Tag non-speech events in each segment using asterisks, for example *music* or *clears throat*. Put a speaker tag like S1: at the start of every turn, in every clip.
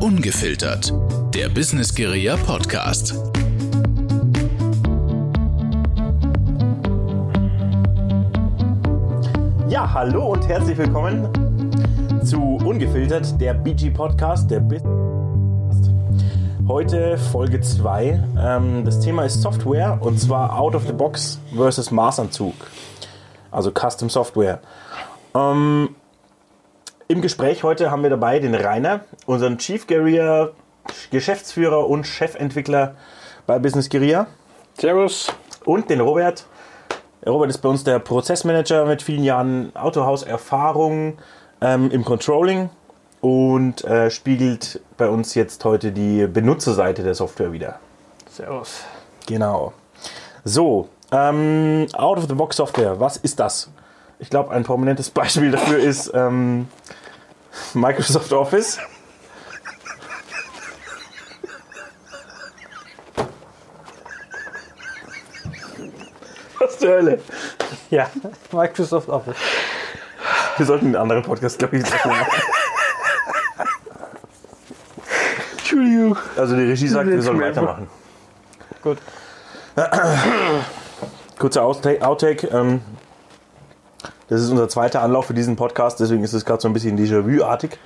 S1: Ungefiltert, der Business Guerilla Podcast.
S2: Ja, hallo und herzlich willkommen zu Ungefiltert, der BG Podcast, der Business. Heute Folge 2. Ähm, das Thema ist Software und zwar Out of the Box versus Maßanzug. Also Custom Software. Ähm, Im Gespräch heute haben wir dabei den Rainer, unseren Chief Guerilla, Geschäftsführer und Chefentwickler bei Business Guerilla.
S3: Servus.
S2: Und den Robert. Der Robert ist bei uns der Prozessmanager mit vielen Jahren Autohaus-Erfahrung ähm, im Controlling und äh, spiegelt bei uns jetzt heute die Benutzerseite der Software wieder.
S3: Servus.
S2: Genau. So, ähm, Out-of-the-Box-Software, was ist das? Ich glaube, ein prominentes *laughs* Beispiel dafür ist ähm, *laughs* Microsoft Office. Was zur Hölle?
S3: Ja, Microsoft Office.
S2: Wir sollten einen anderen Podcast, glaube ich, machen.
S3: Entschuldigung.
S2: Also die Regie sagt, wir sollen weitermachen.
S3: Gut.
S2: Kurzer Outtake. Outtake ähm, das ist unser zweiter Anlauf für diesen Podcast, deswegen ist es gerade so ein bisschen Déjà-vu-artig.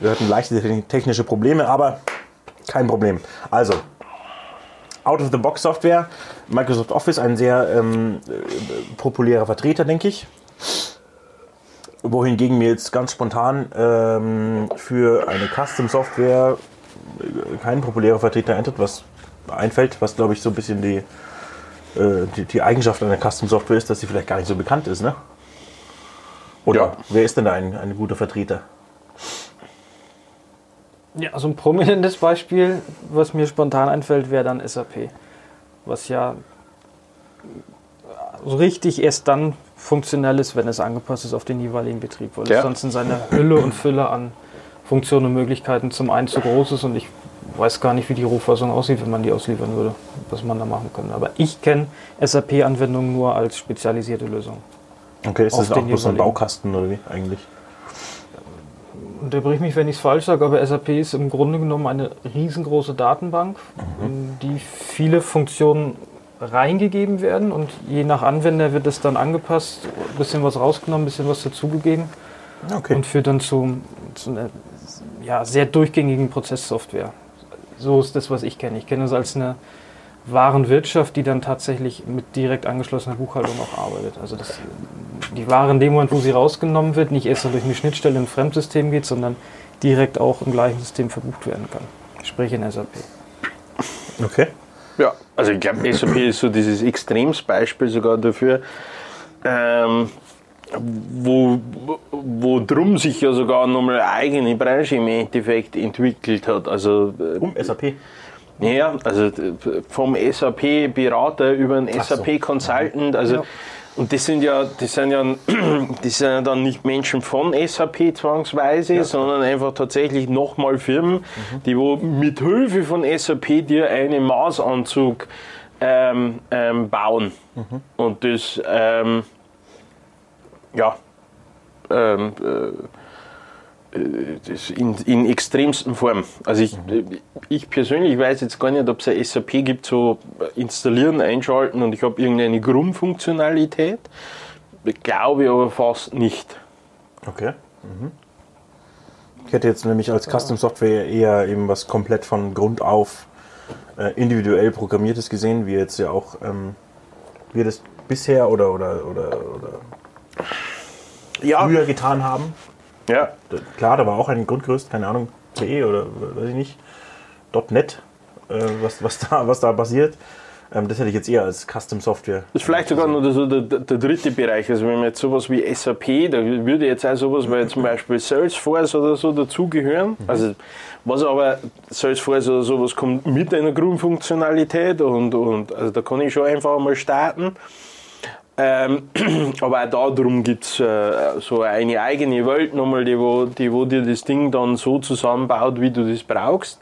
S2: Wir hatten leichte technische Probleme, aber kein Problem. Also, Out-of-the-Box-Software, Microsoft Office, ein sehr ähm, äh, populärer Vertreter, denke ich. Wohingegen mir jetzt ganz spontan ähm, für eine Custom-Software äh, kein populärer Vertreter eintritt, was einfällt, was glaube ich so ein bisschen die, äh, die, die Eigenschaft einer Custom-Software ist, dass sie vielleicht gar nicht so bekannt ist, ne? Oder
S3: Ja.
S2: wer ist denn da ein, ein guter Vertreter?
S3: Ja, also ein prominentes Beispiel, was mir spontan einfällt, wäre dann SAP. Was ja so richtig erst dann funktionell ist, wenn es angepasst ist auf den jeweiligen Betrieb, weil
S4: Ja.
S3: es sonst in seiner Hülle und Fülle an Funktionen und Möglichkeiten zum einen zu groß ist und ich weiß gar nicht, wie die Rohfassung aussieht, wenn man die ausliefern würde, was man da machen könnte. Aber ich kenne SAP-Anwendungen nur als spezialisierte Lösung.
S2: Okay, ist das auch bloß so ein. Baukasten oder wie eigentlich?
S3: Unterbrich mich, wenn ich es falsch sage, aber SAP ist im Grunde genommen eine riesengroße Datenbank, in die viele Funktionen reingegeben werden und je nach Anwender wird es dann angepasst, ein bisschen was rausgenommen, ein bisschen was dazugegeben
S2: Okay.
S3: und führt dann zu, zu einer ja, sehr durchgängigen Prozesssoftware. So ist das, was ich kenne. Ich kenne es als eine Warenwirtschaft, die dann tatsächlich mit direkt angeschlossener Buchhaltung auch arbeitet. Also das, die Ware in dem Moment, wo sie rausgenommen wird, nicht erst durch eine Schnittstelle in ein Fremdsystem geht, sondern direkt auch im gleichen System verbucht werden kann. Sprich in SAP.
S2: okay.
S4: Ja, also ich glaube, SAP ist so dieses Extremsbeispiel sogar dafür, ähm, wo, wo drum sich ja sogar nochmal eine eigene Branche im Endeffekt entwickelt hat. Also, äh,
S2: Um SAP.
S4: ja, also vom SAP-Berater über einen
S2: so.
S4: SAP-Consultant, also
S3: Ja.
S4: und das sind ja, das sind ja, *clears throat* das sind ja dann nicht Menschen von SAP zwangsweise, sondern einfach tatsächlich nochmal Firmen, die wo mit Hilfe von SAP dir einen Maßanzug ähm, ähm, bauen. Und das, ähm, ja, ähm, äh, das in, in extremsten Form. Also ich, ich persönlich weiß jetzt gar nicht, ob es ein SAP gibt, so installieren, einschalten und ich habe irgendeine Grundfunktionalität. Glaube ich aber fast nicht.
S2: Okay. Mhm. Ich hätte jetzt nämlich als Custom Software eher eben was komplett von Grund auf äh, individuell programmiertes gesehen, wie jetzt ja auch ähm, wir das bisher oder, oder, oder, oder
S4: Ja,
S2: früher getan haben.
S4: ja.
S2: Klar, da war auch ein Grundgerüst, keine Ahnung, CE oder weiß ich nicht, .NET, äh, was, was, da, was da passiert. Ähm, das hätte ich jetzt eher als Custom Software.
S4: Das ist vielleicht sogar noch so der, der, der dritte Bereich. Also wenn man jetzt sowas wie SAP, da würde jetzt auch sowas wie zum Beispiel Salesforce oder so dazugehören. Also was aber Salesforce oder sowas kommt mit einer Grundfunktionalität und, und also da kann ich schon einfach mal starten. Ähm, *clears throat* aber auch darum gibt es äh, so eine eigene Welt nochmal, die wo, die wo dir das Ding dann so zusammenbaut, wie du das brauchst.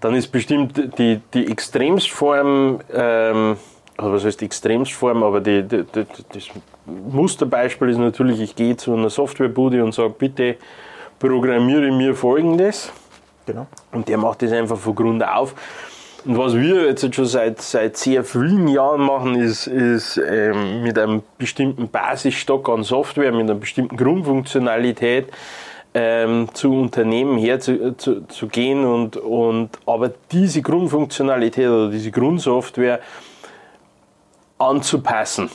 S4: Dann ist bestimmt die, die Extremstform, ähm, also was heißt Extremstform, aber die, die, die, das Musterbeispiel ist natürlich, ich gehe zu einer Softwarebude und sage, bitte programmiere mir folgendes.
S2: genau.
S4: Und der macht das einfach von Grund auf. Und was wir jetzt schon seit, seit sehr vielen Jahren machen, ist, ist ähm, mit einem bestimmten Basisstock an Software, mit einer bestimmten Grundfunktionalität ähm, zu Unternehmen herzugehen zu, zu und, und aber diese Grundfunktionalität oder diese Grundsoftware anzupassen.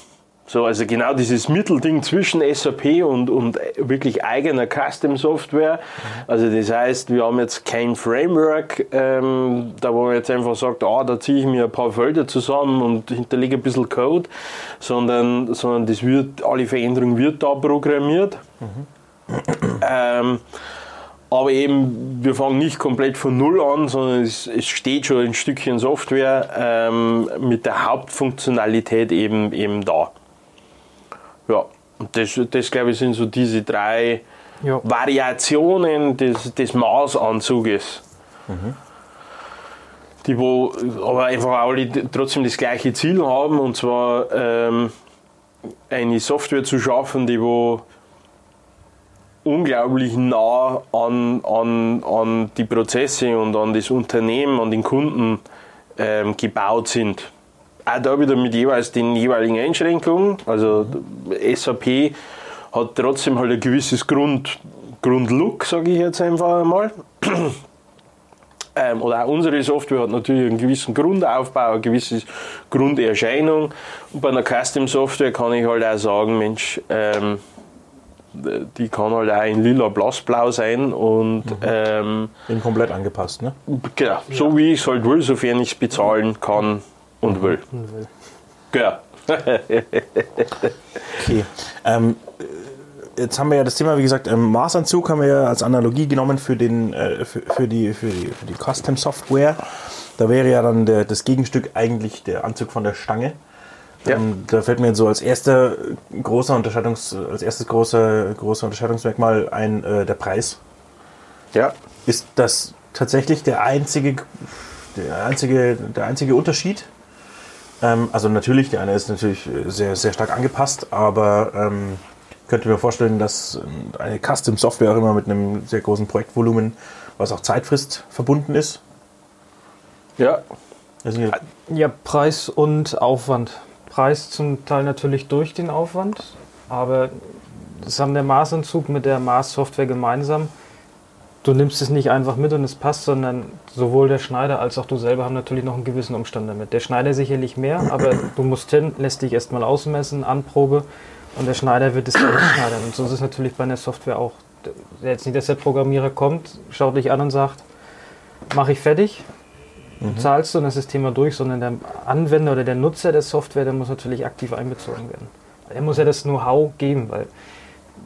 S4: So, also genau dieses Mittelding zwischen SAP und, und wirklich eigener Custom Software. Also das heißt, wir haben jetzt kein Framework, ähm, da wo man jetzt einfach sagt, ah, da ziehe ich mir ein paar Felder zusammen und hinterlege ein bisschen Code, sondern, sondern das wird, alle Veränderungen wird da programmiert. Ähm, aber eben, wir fangen nicht komplett von Null an, sondern es, es steht schon ein Stückchen Software ähm, mit der Hauptfunktionalität eben, eben da. Ja, und das, das glaube ich sind so diese drei
S3: Ja.
S4: Variationen des, des Maßanzuges. Die wo aber einfach alle trotzdem das gleiche Ziel haben und zwar ähm, eine Software zu schaffen, die wo unglaublich nah an, an, an die Prozesse und an das Unternehmen, an den Kunden ähm, gebaut sind. Auch da wieder mit jeweils den jeweiligen Einschränkungen. Also SAP hat trotzdem halt ein gewisses Grund, Grundlook, sage ich jetzt einfach einmal. *clears throat* Ähm, oder auch unsere Software hat natürlich einen gewissen Grundaufbau, eine gewisse Grunderscheinung. Und bei einer Custom Software kann ich halt auch sagen, Mensch, ähm, die kann halt auch in lila blassblau sein und ähm,
S2: Bin komplett angepasst, ne?
S4: genau, so wie ich es halt will, sofern ich es bezahlen kann und will. Genau. *laughs*
S2: Okay. Ähm, äh, jetzt haben wir ja das Thema, wie gesagt, ähm, Maßanzug haben wir ja als Analogie genommen für, den, äh, für, für, die, für, die, für die Custom Software. Da wäre ja dann der, das Gegenstück eigentlich der Anzug von der Stange.
S4: Ja.
S2: Ähm, da fällt mir so als erster großer Unterscheidungs, als erstes große, große Unterscheidungsmerkmal ein äh, der Preis.
S4: Ja.
S2: Ist das tatsächlich der einzige, der einzige, der einzige Unterschied? Ähm, also natürlich, der eine ist natürlich sehr, sehr stark angepasst, aber ähm, könnte mir vorstellen, dass ähm, eine Custom Software auch immer mit einem sehr großen Projektvolumen, was auch Zeitfrist verbunden ist.
S4: Ja.
S2: Also
S3: Ja, Preis und Aufwand. Preis zum Teil natürlich durch den Aufwand, aber das haben der Maßanzug mit der Maßsoftware gemeinsam. Du nimmst es nicht einfach mit und es passt, sondern sowohl der Schneider als auch du selber haben natürlich noch einen gewissen Umstand damit. Der Schneider sicherlich mehr, aber du musst hin, lässt dich erstmal ausmessen, Anprobe und der Schneider wird es dann schneidern. Und so ist es natürlich bei einer Software auch. Jetzt nicht, dass der Programmierer kommt, schaut dich an und sagt, mache ich fertig,
S2: Mhm.
S3: zahlst du und das ist das Thema durch, sondern der Anwender oder der Nutzer der Software, der muss natürlich aktiv einbezogen werden. Er muss ja das Know-how geben, weil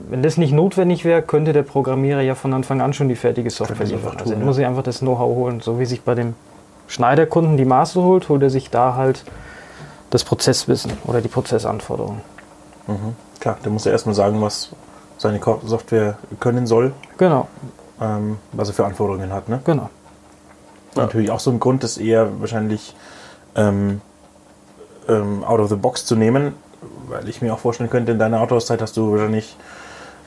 S3: wenn das nicht notwendig wäre, könnte der Programmierer ja von Anfang an schon die fertige Software liefern.
S2: einfach
S3: Also
S2: tun,
S3: er
S2: ja.
S3: muss sich einfach das Know-how holen, so wie sich bei dem Schneiderkunden die Maße holt, holt er sich da halt das Prozesswissen oder die Prozessanforderungen.
S2: klar, der muss ja erstmal sagen, was seine Software können soll,
S3: Genau,
S2: ähm, was er für Anforderungen hat. Ne?
S3: genau.
S2: Natürlich auch so ein Grund, das eher wahrscheinlich ähm, ähm, out of the box zu nehmen, weil ich mir auch vorstellen könnte, in deiner Autohauszeit hast du wahrscheinlich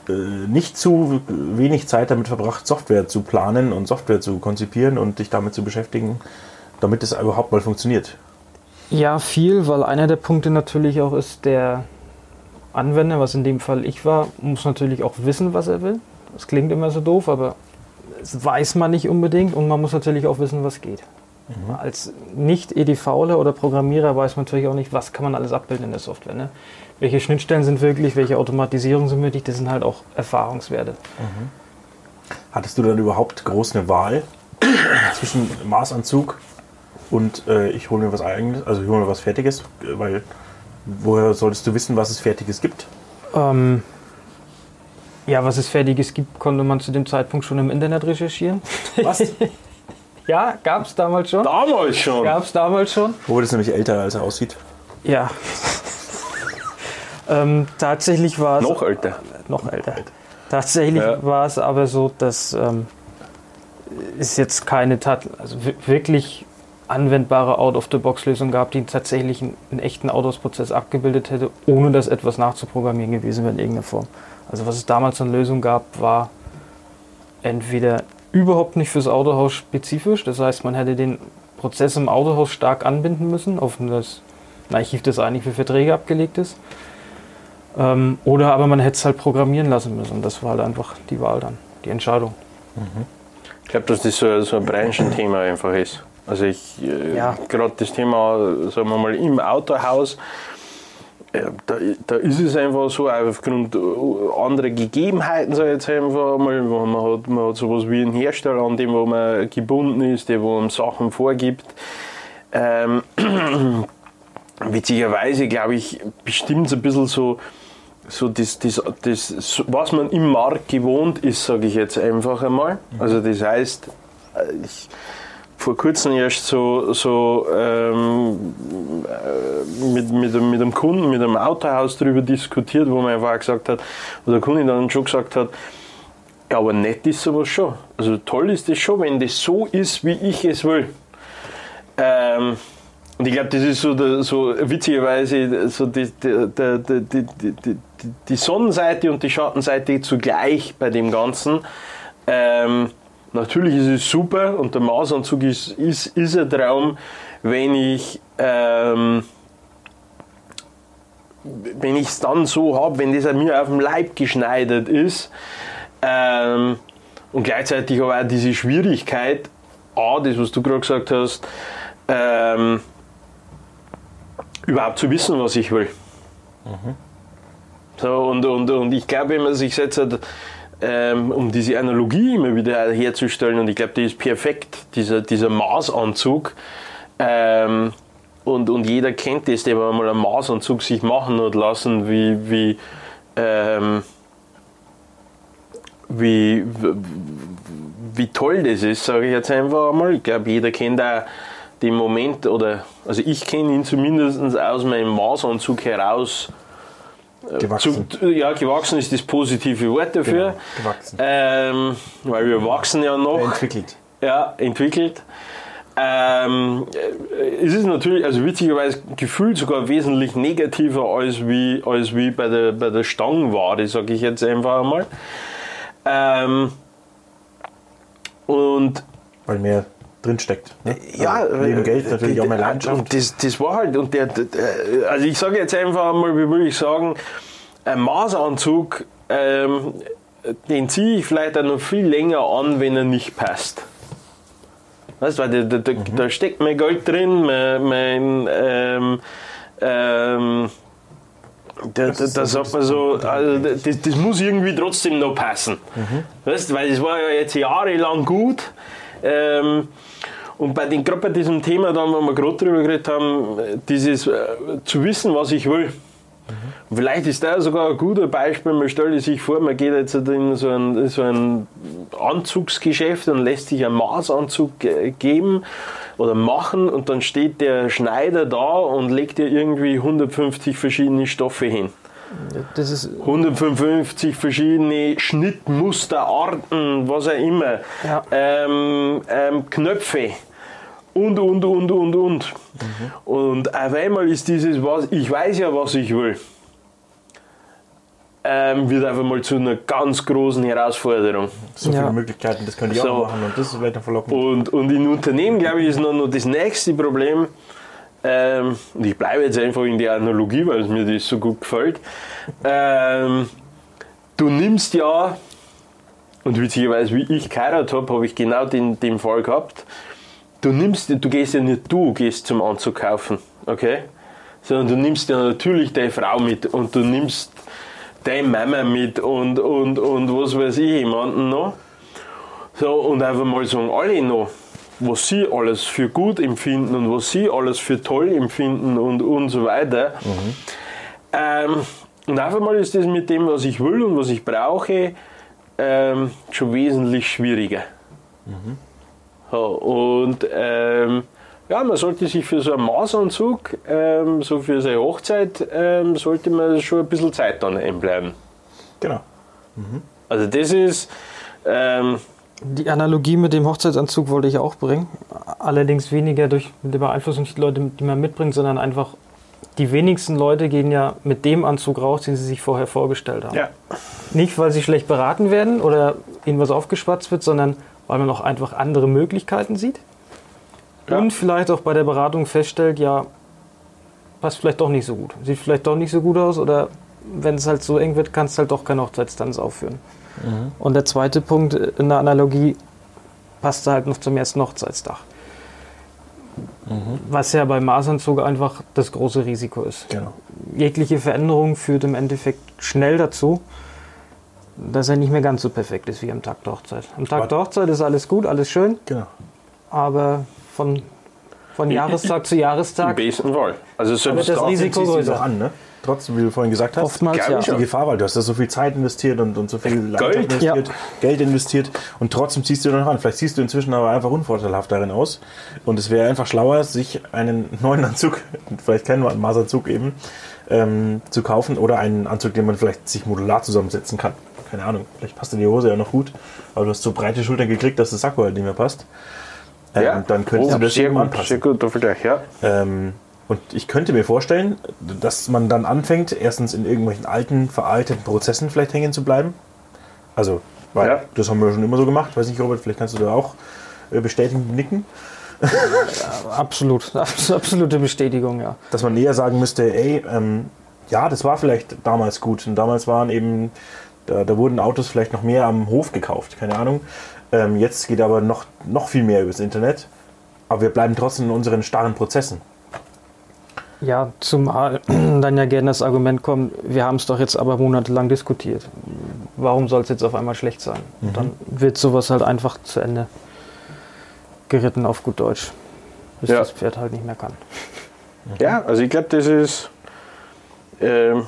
S2: nicht zu wenig Zeit damit verbracht, Software zu planen und Software zu konzipieren und dich damit zu beschäftigen, damit es überhaupt mal funktioniert.
S3: Ja, viel, weil einer der Punkte natürlich auch ist, der Anwender, was in dem Fall ich war, muss natürlich auch wissen, was er will. Das klingt immer so doof, aber das weiß man nicht unbedingt und man muss natürlich auch wissen, was geht. Als Nicht-EDVler oder Programmierer weiß man natürlich auch nicht, was kann man alles abbilden in der Software. Ne? Welche Schnittstellen sind wirklich, welche Automatisierung sind möglich, das sind halt auch Erfahrungswerte.
S2: Hattest du dann überhaupt groß eine Wahl *clears throat* zwischen Maßanzug und äh, ich hole mir was eigenes, also ich hole mir was Fertiges, äh, weil woher solltest du wissen, was es Fertiges gibt?
S3: Ähm, ja, was es Fertiges gibt, konnte man zu dem Zeitpunkt schon im Internet recherchieren. *laughs*
S2: Was?
S3: Ja, gab es damals schon.
S4: Damals schon.
S3: Gab es damals schon.
S2: Robert ist nämlich älter, als er aussieht.
S3: Ja. Ähm, tatsächlich war es.
S4: Noch älter.
S3: Noch älter. Tatsächlich
S4: Ja.
S3: war es aber so, dass ähm, es jetzt keine also wi- wirklich anwendbare Out-of-the-Box-Lösung gab, die tatsächlich einen, einen echten Autos-Prozess abgebildet hätte, ohne dass etwas nachzuprogrammieren gewesen wäre in irgendeiner Form. Also was es damals an Lösung gab, war entweder überhaupt nicht fürs Autohaus spezifisch. Das heißt, man hätte den Prozess im Autohaus stark anbinden müssen, auf das Archiv, das eigentlich für Verträge abgelegt ist. Ähm, oder aber man hätte es halt programmieren lassen müssen. Das war halt einfach die Wahl dann, die Entscheidung.
S4: Ich glaube, dass das so, so ein Branchenthema einfach ist. Also ich, äh,
S3: Ja.
S4: gerade das Thema, sagen wir mal, im Autohaus, äh, da, da ist es einfach so, aufgrund äh, anderer Gegebenheiten, sage ich jetzt einfach mal, wo man hat, man hat sowas wie einen Hersteller, an dem wo man gebunden ist, der wo einem Sachen vorgibt. Ähm, *clears throat* witzigerweise, glaube ich, bestimmt es ein bisschen so, so das, das, das, was man im Markt gewohnt ist, sage ich jetzt einfach einmal. Also das heißt, äh, ich, vor kurzem erst so, so ähm, äh, mit, mit, einem- mit einem Kunden, mit einem Autohaus darüber diskutiert, wo man einfach gesagt hat, wo der Kunde dann schon gesagt hat, ja, aber nett ist sowas schon. Also toll ist das schon, wenn das so ist, wie ich es will. Ähm, und ich glaube, das ist so, der, so witzigerweise so die, die, die, die, Sonnenseite und die Schattenseite zugleich bei dem Ganzen. Ähm, natürlich ist es super und der Maßanzug ist, ist, ist ein Traum, wenn ich ähm, wenn ich es dann so habe, wenn das mir auf dem Leib geschneidert ist ähm, und gleichzeitig aber auch diese Schwierigkeit, A, das was du gerade gesagt hast, ähm, überhaupt zu wissen, was ich will. So, und, und, und ich glaube, wenn man sich jetzt, hat, ähm, um diese Analogie immer wieder herzustellen, und ich glaube, die ist perfekt, dieser, dieser Maßanzug, ähm, und, und jeder kennt das, der mal einen Maßanzug sich machen hat lassen, wie, wie, ähm, wie, wie, toll das ist, sage ich jetzt einfach einmal. Ich glaube, jeder kennt auch den Moment, oder also ich kenne ihn zumindest aus meinem Maßanzug heraus.
S2: Gewachsen.
S4: Zu, ja, gewachsen ist das positive Wort dafür.
S2: Genau, gewachsen.
S4: Ähm, weil wir wachsen ja noch.
S2: Entwickelt.
S4: Ja, entwickelt. Ähm, äh, es ist natürlich, also witzigerweise gefühlt sogar wesentlich negativer als wie, als wie bei der, bei der Stangenware, sage ich jetzt einfach einmal. Ähm, und
S2: Weil mehr drinsteckt. Ne?
S4: ja,
S2: also neben
S4: äh,
S2: Geld natürlich auch mehr
S4: äh,
S2: Leidenschaft.
S4: Das, das war halt, und der, der, also ich sage jetzt einfach mal, wie würde ich sagen, ein Maßanzug, ähm, den ziehe ich vielleicht auch noch viel länger an, wenn er nicht passt. Weißt du, weil da, da,
S2: Mhm.
S4: da steckt mein Geld drin, mein, mein ähm, ähm, da, da, da sagt man so, also das, das muss irgendwie trotzdem noch passen. Weißt, du, weil das war ja jetzt jahrelang gut. Ähm, und bei den, gerade bei diesem Thema, dann, wo wir gerade drüber geredet haben, dieses äh, zu wissen, was ich will. Und Vielleicht ist das sogar ein guter Beispiel. Man stellt sich vor, man geht jetzt in so ein, in so ein Anzugsgeschäft und lässt sich einen Maßanzug äh, geben oder machen und dann steht der Schneider da und legt dir irgendwie 150 verschiedene Stoffe hin.
S3: Das ist
S4: 155 verschiedene Schnittmuster, Arten, was auch immer.
S3: Ja.
S4: Ähm, ähm, Knöpfe und, und, und, und, und. Und auf einmal ist dieses, was, ich weiß ja, was ich will, ähm, wird einfach mal zu einer ganz großen Herausforderung.
S2: So
S3: Ja.
S2: viele Möglichkeiten, das können die
S4: So.
S2: auch machen und das ist weiter verlockend.
S4: Und, und in Unternehmen, glaube ich, ist noch, noch das nächste Problem, ähm, und ich bleibe jetzt einfach in der Analogie, weil es mir das so gut gefällt. Ähm, du nimmst ja, und witzigerweise, wie ich geheiratet habe, habe ich genau den, den Fall gehabt. Du nimmst, du gehst ja nicht du, gehst zum Anzug kaufen, okay? Sondern du nimmst ja natürlich deine Frau mit und du nimmst deine Mama mit und, und, und was weiß ich, jemanden noch. So, und einfach mal sagen alle noch, was sie alles für gut empfinden und was sie alles für toll empfinden und, und so weiter. Ähm, und einfach mal ist das mit dem, was ich will und was ich brauche, ähm, schon wesentlich schwieriger. So, und ähm, ja, man sollte sich für so einen Maßanzug, ähm, so für seine Hochzeit, ähm, sollte man schon ein bisschen Zeit dann einbleiben.
S2: Genau.
S4: Also das ist, ähm,
S3: Die Analogie mit dem Hochzeitsanzug wollte ich auch bringen. Allerdings weniger durch die Beeinflussung die Leute, die man mitbringt, sondern einfach die wenigsten Leute gehen ja mit dem Anzug raus, den sie sich vorher vorgestellt haben.
S4: ja,
S3: Nicht, weil sie schlecht beraten werden oder ihnen was aufgeschwatzt wird, sondern weil man auch einfach andere Möglichkeiten sieht.
S4: Ja.
S3: Und vielleicht auch bei der Beratung feststellt, ja, passt vielleicht doch nicht so gut. Sieht vielleicht doch nicht so gut aus oder wenn es halt so eng wird, kannst du halt doch keine Hochzeitstanz aufführen. Und der zweite Punkt in der Analogie passt halt noch zum ersten Hochzeitsdach. Was ja beim Maßanzug einfach das große Risiko ist.
S2: Genau.
S3: Jegliche Veränderung führt im Endeffekt schnell dazu, dass er nicht mehr ganz so perfekt ist wie am Tag der Hochzeit. Am Tag der Hochzeit ist alles gut, alles schön,
S2: Genau.
S3: aber von, von Jahrestag zu Jahrestag
S4: besten Fall. Also selbst
S3: das
S4: da,
S3: Risiko-
S2: Ziehst du es
S3: größer.
S2: auch an, ne? Trotzdem, wie du vorhin gesagt hast.
S3: oftmals ja.
S2: die Gefahr, weil du hast da so viel Zeit investiert und, und so viel Leidenschaft
S4: Geld.
S2: investiert,
S3: Ja.
S2: Geld investiert und trotzdem ziehst du noch an. Vielleicht siehst du inzwischen aber einfach unvorteilhaft darin aus. Und es wäre einfach schlauer, sich einen neuen Anzug, *laughs* vielleicht keinen Maßanzug eben, ähm, zu kaufen oder einen Anzug, den man vielleicht sich modular zusammensetzen kann. Keine Ahnung, vielleicht passt dir die Hose ja noch gut, aber du hast so breite Schultern gekriegt, dass das Sakko halt nicht mehr passt. Ähm,
S4: ja,
S2: Dann könntest
S4: oh,
S2: du das
S4: sehr
S2: eben
S4: gut,
S2: anpassen.
S4: sehr guter Vergleich, ja.
S2: Ähm, und ich könnte mir vorstellen, dass man dann anfängt, erstens in irgendwelchen alten, veralteten Prozessen vielleicht hängen zu bleiben. Also, weil
S4: Ja.
S2: das haben wir schon immer so gemacht. Weiß nicht, Robert, vielleicht kannst du da auch äh, bestätigen, nicken.
S3: Absolut, *laughs* absolute Bestätigung, ja.
S2: Dass man eher sagen müsste, ey, ähm, ja, das war vielleicht damals gut. Und damals waren eben, da, da wurden Autos vielleicht noch mehr am Hof gekauft, keine Ahnung. Ähm, jetzt geht aber noch, noch viel mehr übers Internet. Aber wir bleiben trotzdem in unseren starren Prozessen.
S3: Ja, zumal *clears throat* dann ja gerne das Argument kommt, wir haben es doch jetzt aber monatelang diskutiert. Warum soll es jetzt auf einmal schlecht sein? Und dann wird sowas halt einfach zu Ende geritten auf gut Deutsch. Bis
S4: Ja.
S3: das Pferd halt nicht mehr kann.
S4: Ja, also ich glaube, das ist. Ähm,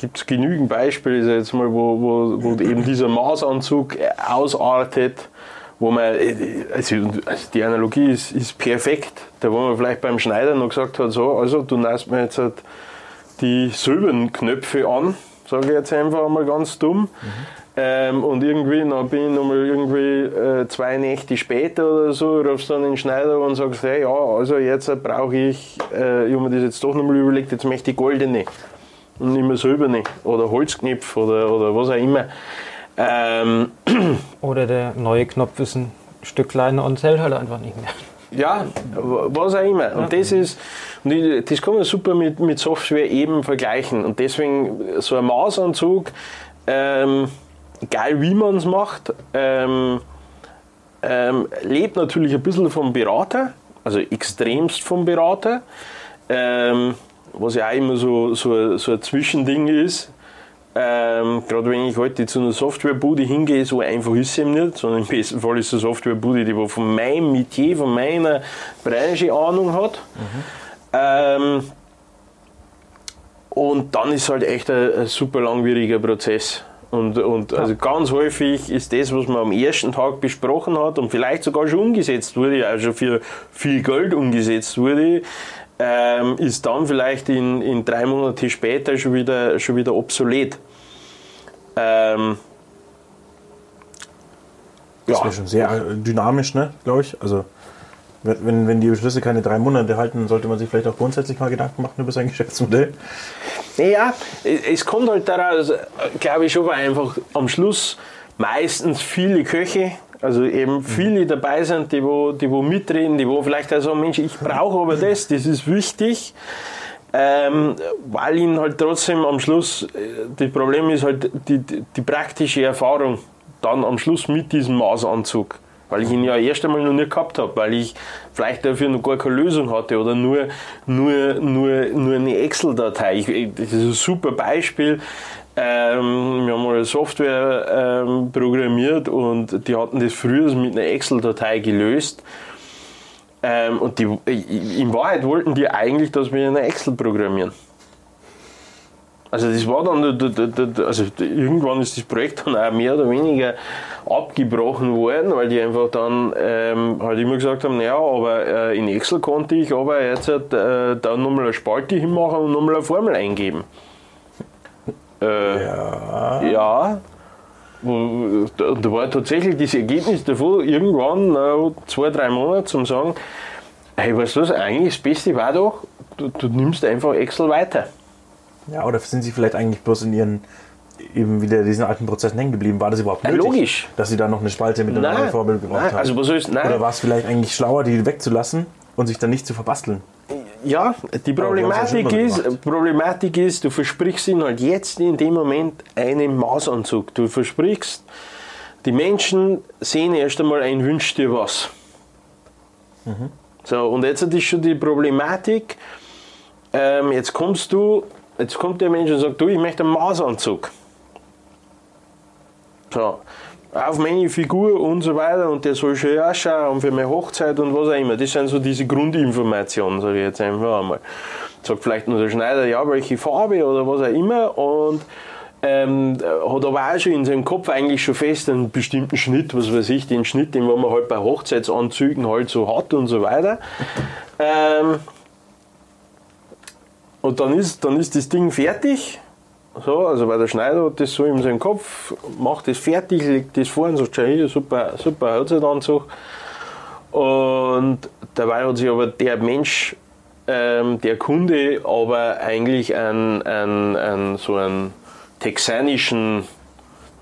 S4: Gibt es genügend Beispiele, jetzt mal, wo, wo, wo eben dieser Maßanzug ausartet, wo man, also, also die Analogie ist, ist perfekt, da wo man vielleicht beim Schneider noch gesagt hat, so, also du nimmst mir jetzt halt die silbernen Knöpfe an, sage ich jetzt einfach mal ganz dumm. Ähm, und irgendwie, dann bin ich nochmal irgendwie äh, zwei Nächte später oder so, rufst dann den Schneider und sagst, hey, ja, also jetzt brauche ich, äh, ich habe mir das jetzt doch nochmal überlegt, jetzt möchte ich goldene und nicht mehr silberne oder Holzknopf oder, oder was auch immer. Ähm, *clears throat*
S3: Oder der neue Knopf ist ein Stück kleiner und zählt halt einfach nicht mehr.
S4: Ja, was auch immer. Und das ist, das kann man super mit, mit Software eben vergleichen. Und deswegen so ein Maßanzug, ähm, egal wie man es macht, ähm, ähm, lebt natürlich ein bisschen vom Berater, also extremst vom Berater. Ähm, was ja auch immer so, so, so ein Zwischending ist. Ähm, Gerade wenn ich heute zu einer Softwarebude hingehe, so einfach ist es eben nicht, sondern im besten Fall ist es eine Softwarebude, die wo von meinem Metier, von meiner Branche Ahnung hat. Ähm, und dann ist halt echt ein, ein super langwieriger Prozess. Und, und also ganz häufig ist das, was man am ersten Tag besprochen hat und vielleicht sogar schon umgesetzt wurde, also für viel Geld umgesetzt wurde, ähm, ist dann vielleicht in, in drei Monate später schon wieder, schon wieder obsolet. Ähm,
S2: Das
S4: ja,
S2: wäre schon sehr äh, dynamisch, ne, glaube ich. Also, wenn, wenn- die Beschlüsse keine drei Monate halten, dann sollte man sich vielleicht auch grundsätzlich mal Gedanken machen über sein *laughs* Geschäftsmodell.
S4: Ja, es kommt halt daraus, glaube ich, schon, einfach am Schluss meistens viele Köche, also eben viele dabei sind, die wo, die wo mitreden, die wo vielleicht auch sagen, Mensch, ich brauche aber das, das ist wichtig. Ähm, weil ihnen halt trotzdem am Schluss, äh, das Problem ist halt die, die, praktische Erfahrung dann am Schluss mit diesem Maßanzug. Weil ich ihn ja erst einmal noch nicht gehabt habe, weil ich vielleicht dafür noch gar keine Lösung hatte oder nur, nur, nur, nur eine Excel-Datei. Das ist ein super Beispiel. Ähm, wir haben mal eine Software ähm, programmiert und die hatten das früher mit einer Excel-Datei gelöst. Ähm, und die, in Wahrheit wollten die eigentlich, dass wir eine Excel programmieren. Also das war dann, also irgendwann ist das Projekt dann auch mehr oder weniger abgebrochen worden, weil die einfach dann ähm, halt immer gesagt haben, naja, aber äh, in Excel konnte ich aber jetzt äh, dann nochmal eine Spalte hinmachen und nochmal eine Formel eingeben. Äh,
S2: Ja.
S4: ja. Da war tatsächlich das Ergebnis davon irgendwann nach zwei, drei Monaten zum sagen, hey, weißt du was, eigentlich das Beste war doch, du, du nimmst einfach Excel weiter.
S2: Ja, oder sind sie vielleicht eigentlich bloß in ihren eben wieder diesen alten Prozessen hängen geblieben? War das überhaupt
S4: Ja,
S2: nötig?
S4: logisch.
S2: Dass sie da noch eine Spalte mit einer
S4: Nein,
S2: neuen Vorbild gebraucht
S4: nein,
S2: haben?
S4: also was soll ich- nein.
S2: Oder war es vielleicht eigentlich schlauer, die wegzulassen und sich dann nicht zu verbasteln?
S4: Ja, die Problematik ist. Problematik ist, du versprichst ihnen halt jetzt in dem Moment einen Maßanzug. Du versprichst, die Menschen sehen erst einmal ein Wünsch dir was.
S2: Mhm.
S4: So, und jetzt ist schon die Problematik, ähm, jetzt kommst du, jetzt kommt der Mensch und sagt, du, ich möchte einen Maßanzug. So, auf meine Figur und so weiter und der soll schön ausschauen und für meine Hochzeit und was auch immer. Das sind so diese Grundinformationen, sage ich jetzt einfach einmal. Sagt vielleicht nur der Schneider, ja, welche Farbe oder was auch immer und ähm, hat aber auch schon in seinem Kopf eigentlich schon fest einen bestimmten Schnitt, was weiß ich, den Schnitt, den man halt bei Hochzeitsanzügen halt so hat und so weiter. Ähm, und dann ist, dann ist das Ding fertig. So, also weil der Schneider hat das so in seinem Kopf, macht das fertig, legt das vor und sagt, schau hier, super, super Hochzeitanzug. Und dabei hat sich aber der Mensch, ähm, der Kunde, aber eigentlich einen, einen, einen, so einen texanischen,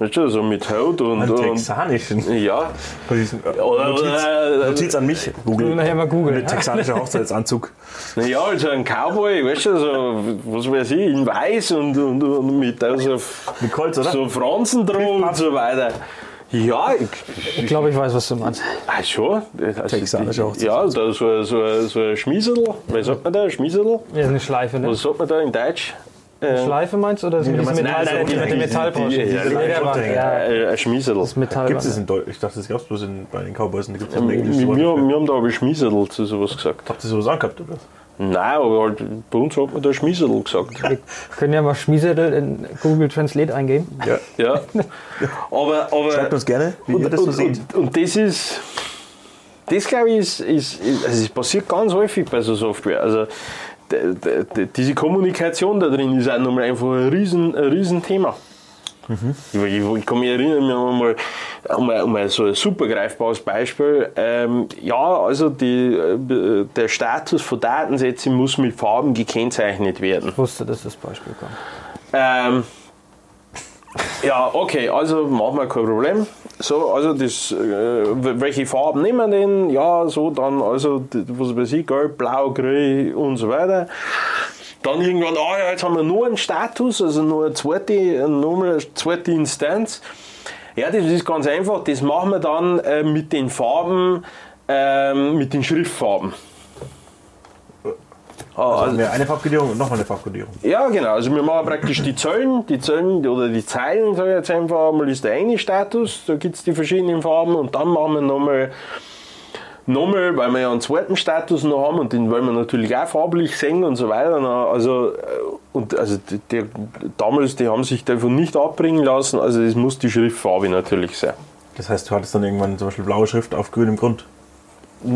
S4: weißt du, so mit Haut und.
S2: Einen
S4: und
S2: texanischen.
S4: ja.
S2: Oder, Notiz, Notiz an mich, Google.
S3: Nachher mal googeln.
S2: Mit texanischer *laughs* Hochzeitsanzug.
S4: Ja, also ein Cowboy, weißt du, so, was weiß ich, in weiß und, und, und mit also,
S2: Mit oder?
S4: so Franzen drum und so weiter. Ja, ich,
S3: Ich glaube, ich weiß, was du meinst.
S4: ah, schon. Also,
S2: Texanische Hochzeit.
S4: Ja, da so, so, so ein Schmiesedl, wie sagt man da, Schmiesedl?
S3: Ja, eine Schleife, ne?
S4: Was sagt man da in Deutsch? Äh,
S3: Schleife meinst du? Oder das
S2: Nee, meinst-
S3: Metall,
S2: nein,
S3: die
S2: nein, die-
S4: die- die-
S3: ja.
S4: äh.
S3: Das Metall.
S2: Gibt es in Deutsch? Ich dachte, das gab es bloß in, bei den Cowboys. Da gibt es ein
S4: Wir, wir, haben da aber Schmiesedl zu sowas gesagt.
S2: Habt ihr sowas angehabt, oder?
S4: Nein, aber halt, bei uns hat man da Schmiesedl gesagt.
S3: Wir können ja mal Schmiesedel in Google Translate eingeben.
S2: Ja.
S4: Ja. *laughs* Aber, aber,
S2: Schreibt uns gerne, wie ihr das so
S4: und,
S2: seht.
S4: und, und das ist, das glaube ich, ist, ist, ist also es passiert ganz häufig bei so Software. Also diese Kommunikation da drin ist auch nochmal einfach ein riesen, ein riesen Thema. Ich, ich, ich kann mich erinnern, wir haben mal, um, um so ein super greifbares Beispiel. Ähm, ja, also die, äh, der Status von Datensätzen muss mit Farben gekennzeichnet werden.
S3: Ich wusste, dass das Beispiel kommt.
S4: Ähm, ja, okay, also machen wir kein Problem. So, also das, äh, welche Farben nehmen wir denn? Ja, so dann, also, was weiß ich, gelb, blau, grün und so weiter. Dann irgendwann, ah ja, jetzt haben wir nur einen Status, also nur eine zweite, nur eine zweite Instanz. Ja, das ist ganz einfach, das machen wir dann äh, mit den Farben, ähm, mit den Schriftfarben. Ah,
S2: Also
S4: also-
S2: eine Farbkodierung und nochmal eine Farbkodierung.
S4: ja, genau. Also wir machen praktisch die Zöllen, die Zöllen oder die Zeilen, sage ich jetzt einfach einmal, ist der eine Status, da gibt es die verschiedenen Farben und dann machen wir nochmal, nochmal, weil wir ja einen zweiten Status noch haben und den wollen wir natürlich auch farblich sehen und so weiter. Na, Also, äh, und also die, die, damals, die haben sich davon nicht abbringen lassen, also das muss die Schriftfarbe natürlich sein.
S2: Das heißt, du hattest dann irgendwann zum Beispiel blaue Schrift auf grünem Grund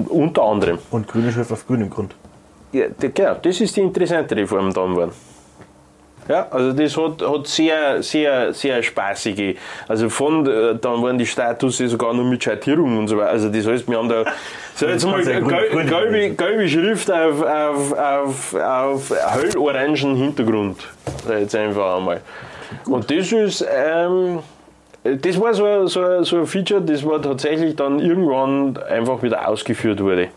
S4: Unter anderem.
S2: und grüne Schrift auf grünem Grund.
S4: Ja, genau, das ist die interessante Reform dann geworden. Ja, also das hat, hat sehr, sehr, sehr spaßige. Also von, äh, dann waren die Status sogar noch mit Schattierung und so weiter. Also das heißt, wir haben da, so jetzt mal gelbe, gelbe, Schrift auf, auf, auf, auf höllorangen Hintergrund. Jetzt einfach einmal. Und das ist, ähm, das war so, ein- so, so ein Feature, das war tatsächlich dann irgendwann einfach wieder ausgeführt wurde.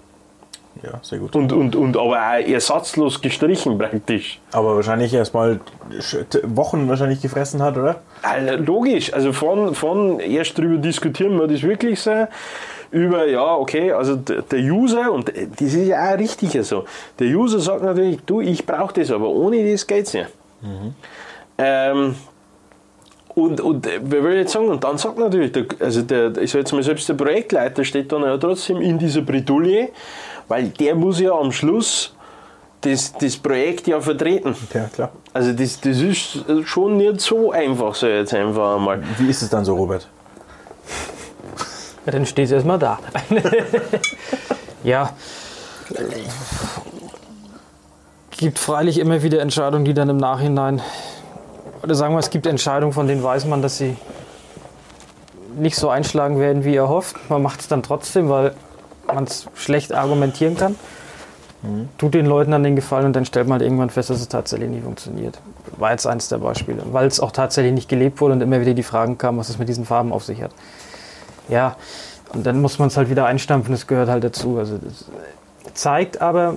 S2: Ja, sehr gut.
S4: Und, und, und aber auch ersatzlos gestrichen praktisch.
S2: Aber wahrscheinlich erstmal Wochen wahrscheinlich gefressen hat, oder?
S4: Logisch, also von, von erst darüber diskutieren, wir das wirklich so, über, ja, okay, also der User, und das ist ja auch richtig so, der User sagt natürlich, du, ich brauche das, aber ohne das geht es nicht. Ähm, und, und äh, wer will jetzt sagen, und dann sagt natürlich, der, also der, ich sag jetzt mal, selbst der Projektleiter steht dann ja trotzdem in dieser Bredouille, weil der muss ja am Schluss das, das Projekt ja vertreten.
S2: Ja, klar.
S4: Also das, das ist schon nicht so einfach, so jetzt einfach einmal.
S2: Wie ist es dann so, Robert?
S3: Ja, dann steht es erstmal da. *laughs* ja. Gibt freilich immer wieder Entscheidungen, die dann im Nachhinein, oder sagen wir, es gibt Entscheidungen, von denen weiß man, dass sie nicht so einschlagen werden, wie er hofft. Man macht es dann trotzdem, weil man es schlecht argumentieren kann. tut den Leuten dann den Gefallen und dann stellt man halt irgendwann fest, dass es tatsächlich nie funktioniert. War jetzt eins der Beispiele, weil es auch tatsächlich nicht gelebt wurde und immer wieder die Fragen kamen, was es mit diesen Farben auf sich hat. Ja, und dann muss man es halt wieder einstampfen, das gehört halt dazu. Also das zeigt aber,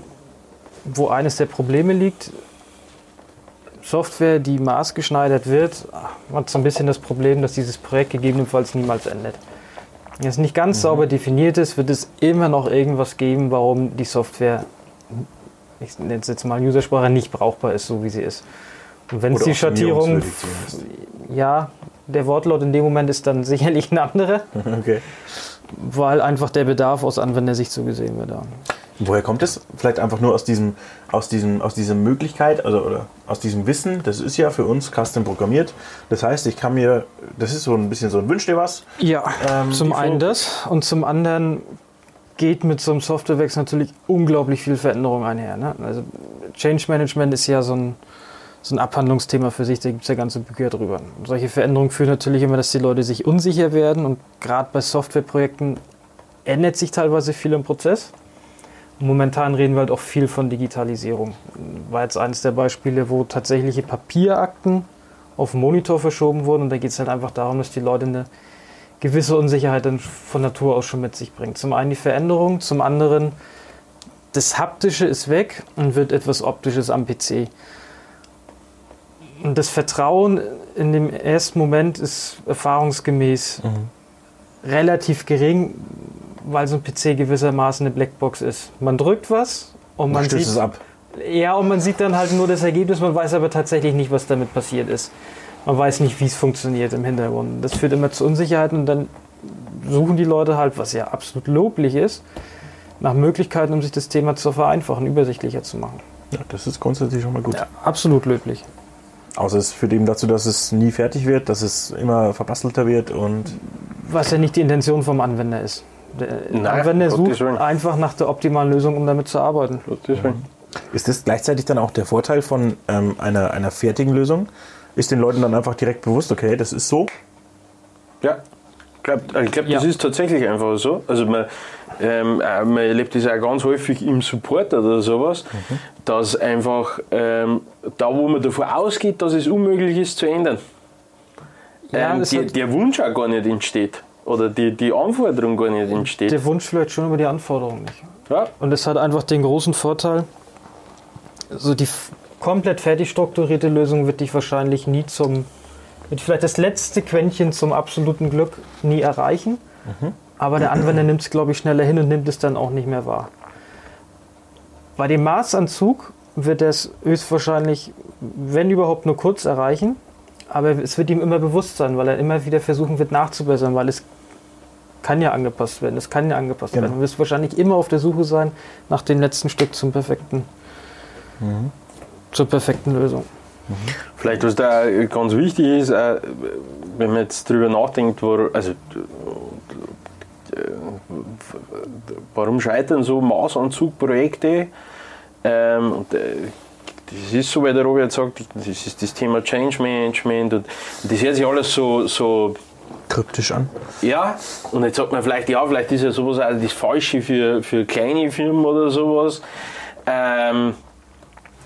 S3: wo eines der Probleme liegt. Software, die maßgeschneidert wird, hat so ein bisschen das Problem, dass dieses Projekt gegebenenfalls niemals endet. Wenn es nicht ganz sauber definiert ist, wird es immer noch irgendwas geben, warum die Software, ich nenne es jetzt mal Usersprache, nicht brauchbar ist, so wie sie ist. Und wenn es die Schattierung, ja, der Wortlaut in dem Moment ist dann *laughs* sicherlich ein anderer,
S2: Okay.
S3: weil einfach der Bedarf aus Anwendersicht so gesehen wird.
S2: Woher kommt es? Vielleicht einfach nur aus diesem, aus diesem, aus dieser Möglichkeit, also oder aus diesem Wissen. Das ist ja für uns custom programmiert. Das heißt, ich kann mir, das ist so ein bisschen so ein Wünsch dir was.
S3: Ja,
S2: Ähm,
S3: zum einen das und zum anderen geht mit so einem Softwarewechsel natürlich unglaublich viel Veränderung einher. Ne? Also Change Management ist ja so ein, so ein Abhandlungsthema für sich, da gibt es ja ganze Bücher drüber. Solche Veränderungen führen natürlich immer, dass die Leute sich unsicher werden und gerade bei Softwareprojekten ändert sich teilweise viel im Prozess. Momentan reden wir halt auch viel von Digitalisierung. War jetzt eines der Beispiele, wo tatsächliche Papierakten auf den Monitor verschoben wurden und da geht es halt einfach darum, dass die Leute eine gewisse Unsicherheit dann von Natur aus schon mit sich bringen. Zum einen die Veränderung, zum anderen das Haptische ist weg und wird etwas Optisches am PC. Und das Vertrauen in dem ersten Moment ist erfahrungsgemäß relativ gering, weil so ein PC gewissermaßen eine Blackbox ist. Man drückt was und man
S2: stößt
S3: sieht
S2: es ab.
S3: ja, und man sieht dann halt nur das Ergebnis, man weiß aber tatsächlich nicht, was damit passiert ist. Man weiß nicht, wie es funktioniert im Hintergrund. Das führt immer zu Unsicherheiten und dann suchen die Leute halt, was ja absolut loblich ist, nach Möglichkeiten, um sich das Thema zu vereinfachen, übersichtlicher zu machen.
S2: Ja, das ist grundsätzlich schon mal gut.
S3: Ja, absolut löblich.
S2: Außer es führt eben dazu, dass es nie fertig wird, dass es immer verbastelter wird und
S3: Was ja nicht die Intention vom Anwender ist. Der
S4: Nein,
S3: Anwender
S4: Gottes
S3: sucht
S4: Willen.
S3: einfach nach der optimalen Lösung, um damit zu arbeiten.
S4: Deswegen.
S2: ist das gleichzeitig dann auch der Vorteil von ähm, einer, einer fertigen Lösung? Ist den Leuten dann einfach direkt bewusst, okay, das ist so?
S4: Ja, ich glaube, glaub, das
S3: Ja.
S4: ist tatsächlich einfach so. Also man, ähm, äh, man erlebt das auch ganz häufig im Support oder sowas, dass einfach ähm, da, wo man davon ausgeht, dass es unmöglich ist zu ändern,
S3: Ja,
S4: ähm,
S3: hat-
S4: der Wunsch auch gar nicht entsteht oder die, die Anforderung gar nicht entsteht.
S3: Der Wunsch vielleicht schon über die Anforderungen nicht.
S4: Ja,
S3: Und es hat einfach den großen Vorteil, so die komplett fertig strukturierte Lösung wird dich wahrscheinlich nie zum, wird vielleicht das letzte Quäntchen zum absoluten Glück nie erreichen. Aber der Anwender nimmt es, glaube ich, schneller hin und nimmt es dann auch nicht mehr wahr. Bei dem Maßanzug wird er es höchstwahrscheinlich, wenn überhaupt, nur kurz erreichen. Aber es wird ihm immer bewusst sein, weil er immer wieder versuchen wird nachzubessern, weil es kann ja angepasst werden. Es kann ja angepasst
S2: Genau.
S3: werden. Du wirst wahrscheinlich immer auf der Suche sein nach dem letzten Stück zum perfekten, zur perfekten Lösung.
S4: Vielleicht, was da ganz wichtig ist, äh, wenn man jetzt drüber nachdenkt, wo, also, äh, warum scheitern so Maßanzugprojekte? Ähm, und, äh, das ist so, wie der Robert sagt, das ist das Thema Change Management und das hört sich alles so, so
S2: Kryptisch an.
S4: ja, und jetzt sagt man vielleicht, ja, vielleicht ist ja sowas auch das Falsche für, für kleine Firmen oder sowas. Ähm,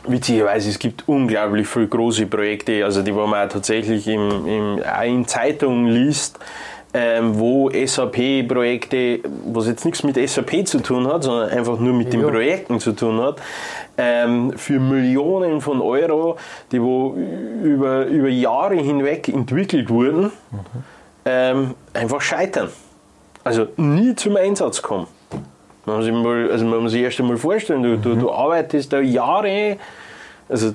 S4: witzigerweise, es gibt unglaublich viele große Projekte, also die, wo man auch tatsächlich im, im, in Zeitungen liest, ähm, wo SAP-Projekte, was jetzt nichts mit SAP zu tun hat, sondern einfach nur mit den
S3: Ja.
S4: Projekten zu tun hat, ähm, für Millionen von Euro, die wo über, über Jahre hinweg entwickelt wurden, ähm, einfach scheitern. Also nie zum Einsatz kommen. Man muss sich, mal, also man muss sich erst einmal vorstellen, du, du, du arbeitest da Jahre, also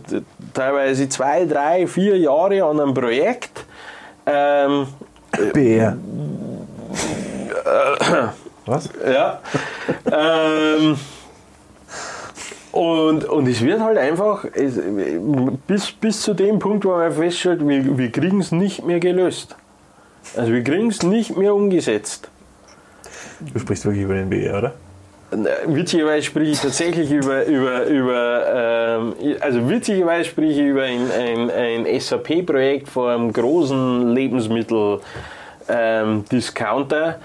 S4: teilweise zwei, drei, vier Jahre an einem Projekt. Ähm,
S2: Bär. Was?
S4: ja. ähm, und, und es wird halt einfach, es, bis, bis zu dem Punkt, wo man feststellt, wir, wir kriegen es nicht mehr gelöst. Also wir kriegen es nicht mehr umgesetzt.
S2: Du sprichst wirklich über den BR, oder?
S4: Witzigerweise spreche ich tatsächlich über, über, über ähm, also witzigerweise spreche ich über ein, ein, ein SAP-Projekt von einem großen Lebensmittel-Discounter,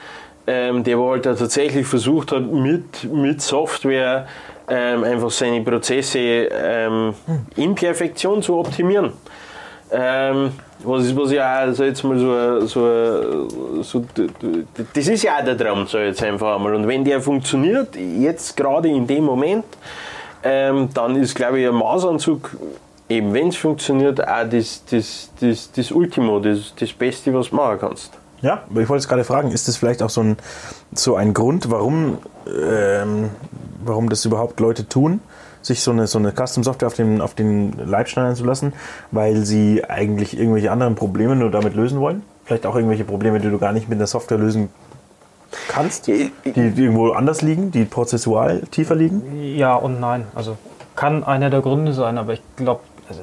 S4: ähm, der wo halt tatsächlich versucht hat, mit, mit Software ähm, einfach seine Prozesse ähm, in Perfektion zu optimieren. Ähm, was, was ja auch, sag jetzt mal, so, so, so, das ist ja auch der Traum, so jetzt einfach einmal. Und wenn der funktioniert, jetzt gerade in dem Moment, ähm, dann ist, glaube ich, ein Maßanzug, eben wenn es funktioniert, auch das, das, das, das Ultimo, das, das Beste, was du machen kannst.
S2: Ja, aber ich wollte es gerade fragen, ist das vielleicht auch so ein, so ein Grund, warum, ähm, warum das überhaupt Leute tun, sich so eine, so eine Custom-Software auf den, auf den Leib schneiden zu lassen, weil sie eigentlich irgendwelche anderen Probleme nur damit lösen wollen? Vielleicht auch irgendwelche Probleme, die du gar nicht mit der Software lösen kannst, die, die irgendwo anders liegen, die prozessual tiefer liegen?
S3: Ja und nein. Also kann einer der Gründe sein, aber ich glaube, also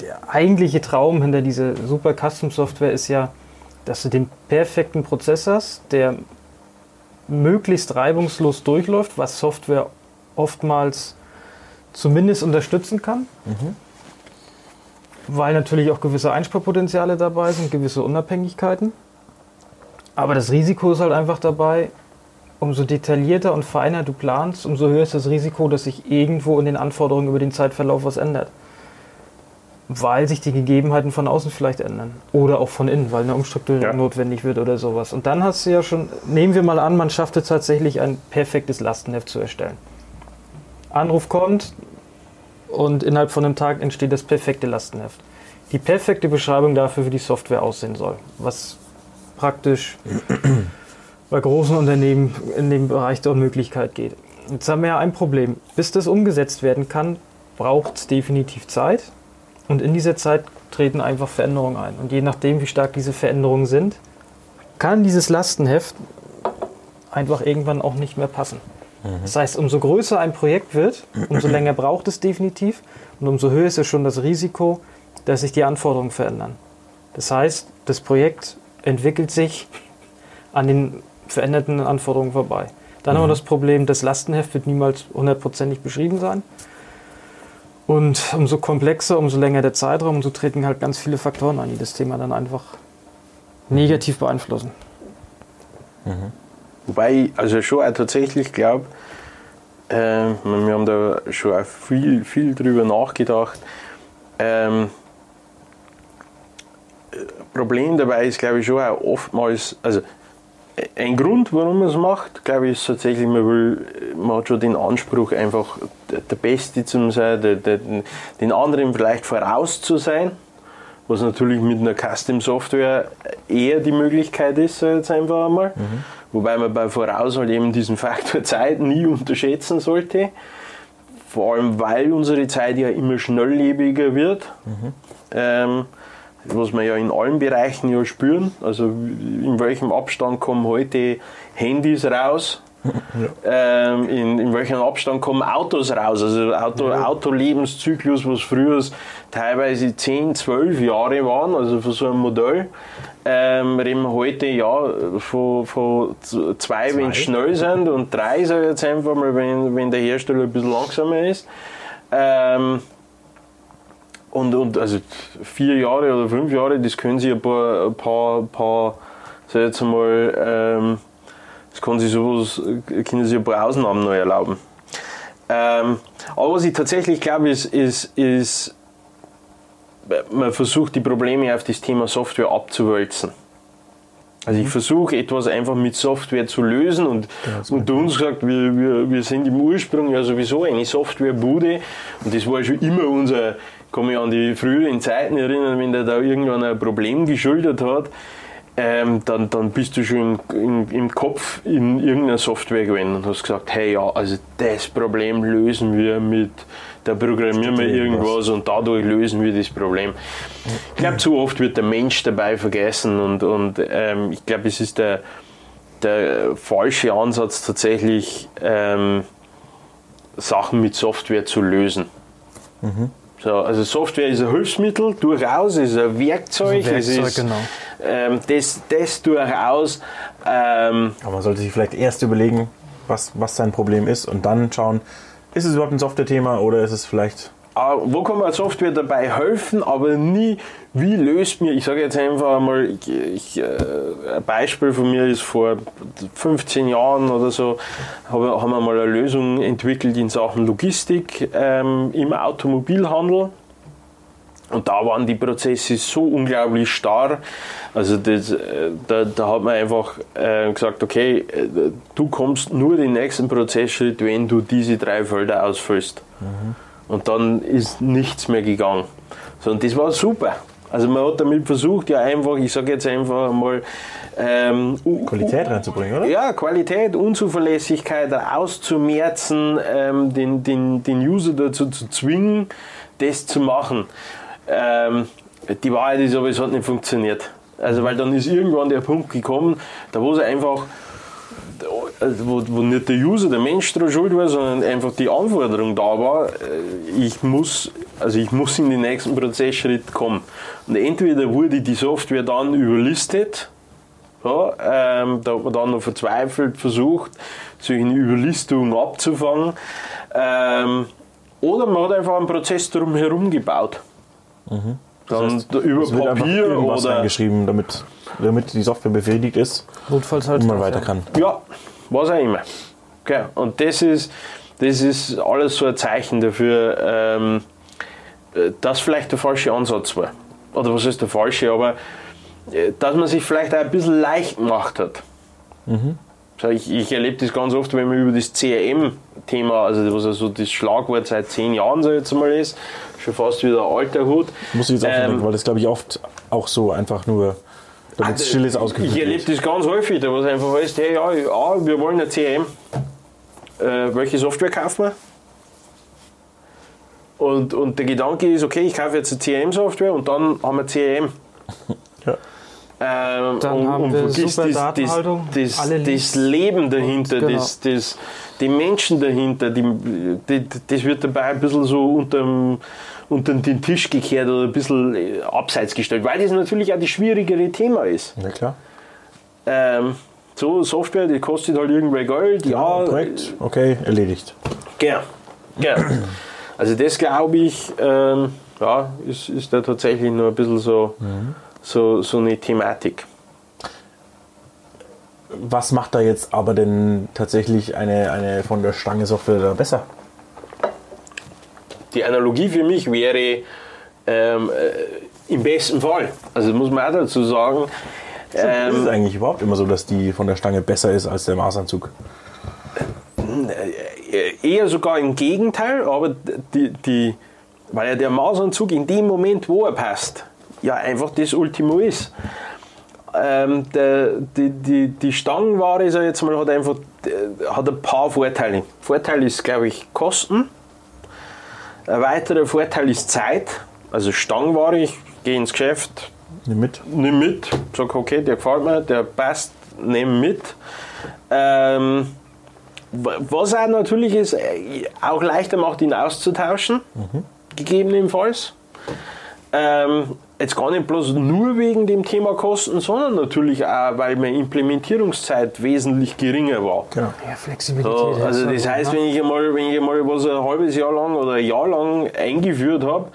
S3: der eigentliche Traum hinter dieser super Custom-Software ist ja, dass du den perfekten Prozess hast, der möglichst reibungslos durchläuft, was Software oftmals zumindest unterstützen kann. Weil natürlich auch gewisse Einsparpotenziale dabei sind, gewisse Unabhängigkeiten. Aber das Risiko ist halt einfach dabei, umso detaillierter und feiner du planst, umso höher ist das Risiko, dass sich irgendwo in den Anforderungen über den Zeitverlauf was ändert. Weil sich die Gegebenheiten von außen vielleicht ändern. Oder auch von innen, weil eine Umstrukturierung
S4: Ja.
S3: notwendig wird oder sowas. Und dann hast du ja schon, nehmen wir mal an, man schafft es tatsächlich, ein perfektes Lastenheft zu erstellen. Anruf kommt und innerhalb von einem Tag entsteht das perfekte Lastenheft. Die perfekte Beschreibung dafür, wie die Software aussehen soll. Was praktisch bei großen Unternehmen in dem Bereich der Unmöglichkeit geht. Jetzt haben wir ja ein Problem. Bis das umgesetzt werden kann, braucht es definitiv Zeit. Und in dieser Zeit treten einfach Veränderungen ein. Und je nachdem, wie stark diese Veränderungen sind, kann dieses Lastenheft einfach irgendwann auch nicht mehr passen. Das heißt, umso größer ein Projekt wird, umso *clears throat* länger braucht es definitiv und umso höher ist ja schon das Risiko, dass sich die Anforderungen verändern. Das heißt, das Projekt entwickelt sich an den veränderten Anforderungen vorbei. Dann haben wir das Problem, das Lastenheft wird niemals hundertprozentig beschrieben sein. Und umso komplexer, umso länger der Zeitraum, umso treten halt ganz viele Faktoren an, die das Thema dann einfach negativ beeinflussen.
S4: Wobei ich also schon auch tatsächlich glaube, äh, wir haben da schon auch viel, viel drüber nachgedacht. Ähm, äh, Problem dabei ist, glaube ich, schon auch oftmals, also ein Grund, warum man es macht, glaube ich, ist tatsächlich, man will, man hat schon den Anspruch, einfach der Beste zu sein, der, der, den anderen vielleicht voraus zu sein, was natürlich mit einer Custom-Software eher die Möglichkeit ist, jetzt einfach einmal. Wobei man bei Voraus halt eben diesen Faktor *laughs* Zeit nie unterschätzen sollte. Vor allem, weil unsere Zeit ja immer schnelllebiger wird. Ähm, was wir ja in allen Bereichen ja spüren. Also in welchem Abstand kommen heute Handys raus? Ähm, in, in welchem Abstand kommen Autos raus? Also Auto, Autolebenszyklus, was früher teilweise 10, 12 Jahre waren, also für so ein Modell, ähm, reden wir heute ja von, von z- zwei, wenn sie schnell sind und drei, sage ich jetzt einfach mal, wenn, wenn der Hersteller ein bisschen langsamer ist. Ähm, und, und also vier Jahre oder fünf Jahre, das können sich ein paar, ein paar, paar sag ich jetzt mal, ähm, das kann sich sowas, können sich ein paar Ausnahmen noch erlauben. Ähm, aber was ich tatsächlich glaube, ist, ist, ist, man versucht die Probleme auf das Thema Software abzuwälzen. Also ich versuche etwas einfach mit Software zu lösen und unter uns gesagt, wir, wir, wir sind im Ursprung ja sowieso eine Softwarebude und das war schon immer unser, kann mich an die früheren Zeiten erinnern, wenn der da irgendwann ein Problem geschuldet hat, ähm, dann, dann bist du schon im, im, im Kopf in irgendeiner Software gewesen und hast gesagt, hey ja, also das Problem lösen wir mit, da programmieren wir irgendwas und dadurch lösen wir das Problem. Ich glaube, zu oft wird der Mensch dabei vergessen und, und ähm, ich glaube, es ist der, der falsche Ansatz tatsächlich, ähm, Sachen mit Software zu lösen. So, also Software ist ein Hilfsmittel, durchaus, ist ein Werkzeug,
S3: Ein Werkzeug,
S4: ist
S3: genau.
S4: ähm, das, das durchaus. Ähm,
S2: Aber man sollte sich vielleicht erst überlegen, was, was sein Problem ist und dann schauen, ist es überhaupt ein Software-Thema oder ist es vielleicht
S4: wo kann man Software dabei helfen, aber nie, wie löst mir, ich sage jetzt einfach mal, ich, äh, ein Beispiel von mir ist vor 15 Jahren oder so, habe, haben wir mal eine Lösung entwickelt in Sachen Logistik ähm, im Automobilhandel. Und da waren die Prozesse so unglaublich starr. Also das, äh, da, da hat man einfach äh, gesagt, okay, äh, du kommst nur den nächsten Prozessschritt, wenn du diese drei Felder ausfüllst. Und dann ist nichts mehr gegangen. So, und das war super. Also man hat damit versucht, ja einfach, ich sage jetzt einfach mal, ähm,
S2: Qualität reinzubringen, oder?
S4: ja, Qualität, Unzuverlässigkeit auszumerzen, ähm, den, den, den User dazu zu zwingen, das zu machen. Ähm, die Wahrheit ist aber, es hat nicht funktioniert. Also, weil dann ist irgendwann der Punkt gekommen, da wo es einfach, wo, wo nicht der User, der Mensch daran schuld war, sondern einfach die Anforderung da war, äh, ich muss, also ich muss in den nächsten Prozessschritt kommen. Und entweder wurde die Software dann überlistet, ja, ähm, da hat man dann noch verzweifelt versucht, solche Überlistungen abzufangen. Ähm, oder man hat einfach einen Prozess drumherum gebaut. Dann über
S2: Es wird einfach
S4: Papier oder.
S2: reingeschrieben, damit, damit die Software befriedigt ist
S3: Notfalls halt.
S2: und man weiter kann.
S4: Ja, was auch immer. Okay. Und das ist, das ist alles so ein Zeichen dafür, ähm, äh, dass vielleicht der falsche Ansatz war. Oder was ist der falsche, aber äh, dass man sich vielleicht auch ein bisschen leicht gemacht hat. So, ich, ich erlebe das ganz oft, wenn man über das CRM-Thema, also was also das Schlagwort seit zehn Jahren so jetzt mal ist, schon fast wieder alter Hut.
S2: Muss ich jetzt auch
S4: Ähm,
S2: denken, weil das glaube ich oft auch so einfach nur, damit es still ist, ausgeführt
S4: Ich erlebe das ganz häufig, da was einfach heißt, hey, ja, ja, wir wollen ein CRM. Äh, welche Software kaufen wir? Und, und der Gedanke ist, okay, ich kaufe jetzt eine CRM-Software und dann haben wir CRM. *laughs*
S2: Ja.
S4: Ähm,
S3: Dann
S4: und,
S3: haben
S4: und
S3: wir
S4: vergisst
S3: super
S4: das,
S3: Datenhaltung,
S4: das, das,
S3: alle
S4: das. Leben dahinter,
S3: Und genau.
S4: das, das, die Menschen dahinter, die, die, das wird dabei ein bisschen so unterm, unter den Tisch gekehrt oder ein bisschen äh, abseits gestellt, weil das natürlich auch das schwierigere Thema ist.
S2: Ja, klar.
S4: Ähm, so, Software, die kostet halt irgendwer Geld. Ja,
S2: Projekt, okay, erledigt.
S4: Genau. genau. Also das glaube ich, ähm, ja, ist, ist da tatsächlich nur ein bisschen so, so, so eine Thematik.
S2: Was macht da jetzt aber denn tatsächlich eine, eine von der Stange Software da besser?
S4: Die Analogie für mich wäre ähm, äh, im besten Fall, also muss man auch dazu sagen,
S2: ist es
S4: ähm,
S2: eigentlich überhaupt immer so, dass die von der Stange besser ist als der Maßanzug?
S4: eher sogar im Gegenteil, aber die, die, weil ja der Mausanzug in dem Moment, wo er passt, ja einfach das Ultimo ist. Ähm, der, die, die, die Stangenware sag jetzt mal, hat einfach äh, hat ein paar Vorteile. Vorteil ist, glaube ich, Kosten. Ein weiterer Vorteil ist Zeit. Also Stangenware, ich gehe ins Geschäft,
S2: Nimm mit.
S4: nimm mit, sag okay, der gefällt mir, der passt, nimm mit. Ähm, wa- was auch natürlich ist, äh, auch leichter macht, ihn auszutauschen, gegebenenfalls. Ähm, jetzt gar nicht bloß nur wegen dem Thema Kosten, sondern natürlich auch, weil meine Implementierungszeit wesentlich geringer war.
S2: Genau.
S3: Ja, Flexibilität.
S4: So,
S3: ja,
S4: also
S3: so,
S4: das heißt,
S3: ja.
S4: wenn ich einmal, wenn ich einmal was ein halbes Jahr lang oder ein Jahr lang eingeführt habe,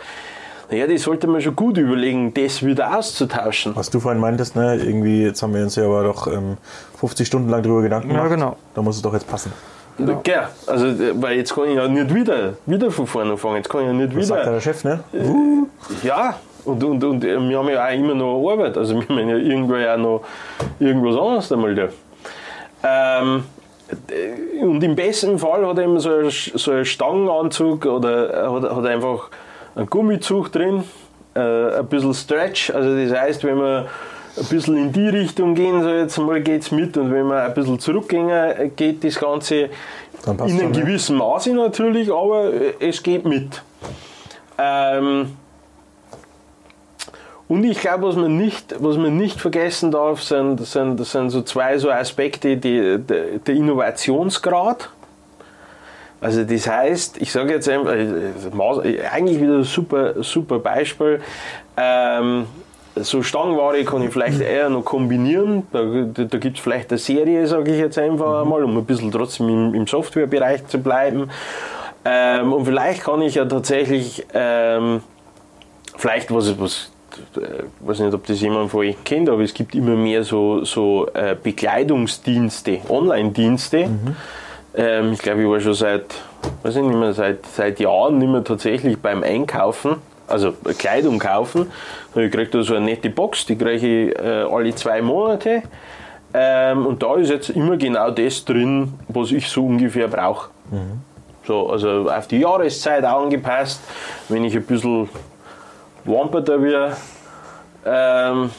S4: naja, das sollte man schon gut überlegen, das wieder auszutauschen.
S2: Was du vorhin meintest, ne, irgendwie, jetzt haben wir uns ja aber doch ähm, 50 Stunden lang drüber Gedanken
S3: Ja,
S2: gemacht.
S3: genau.
S2: Da muss es doch jetzt passen.
S4: Genau. also äh, weil jetzt kann ich ja nicht wieder, wieder von vorne anfangen. Jetzt kann ich ja nicht
S2: Das sagt ja
S4: wieder.
S2: der Chef, ne?
S4: Ja, und, und, und äh, wir haben ja auch immer noch Arbeit. Also wir haben ja irgendwo ja noch irgendwas anderes einmal da. Ähm, äh, und im besten Fall hat er eben so ein, so ein Stangenanzug oder hat, hat einfach einen Gummizug drin, äh, ein bisschen Stretch. Also das heißt, wenn wir ein bisschen in die Richtung gehen, so jetzt mal geht es mit und wenn wir ein bisschen zurückgehen, äh, geht das Ganze in einem
S2: ne?
S4: gewissen Maße natürlich, aber äh, es geht mit. Ähm, und ich glaube, was man nicht, was man nicht vergessen darf, sind, sind, sind so zwei so Aspekte, die, der, der Innovationsgrad. Also das heißt, ich sage jetzt einfach, äh, eigentlich wieder ein super, super Beispiel. Ähm, so Stangenware kann ich vielleicht eher noch kombinieren. Da, da, da gibt es vielleicht eine Serie, sage ich jetzt einfach einmal, um ein bisschen trotzdem im, im Softwarebereich zu bleiben. Ähm, und vielleicht kann ich ja tatsächlich, ähm, vielleicht was, was ich äh, weiß nicht, ob das jemand von euch kennt, aber es gibt immer mehr so, so äh, Bekleidungsdienste, Online-Dienste. Ähm, ich glaube, ich war schon seit, weiß ich nicht mehr, seit, seit Jahren nicht mehr tatsächlich beim Einkaufen, also Kleidung kaufen. Ich kriege da so eine nette Box, die kriege ich äh, alle zwei Monate. Ähm, und da ist jetzt immer genau das drin, was ich so ungefähr brauche. So, also auf die Jahreszeit angepasst. Wenn ich ein bisschen wamperter wäre, ähm,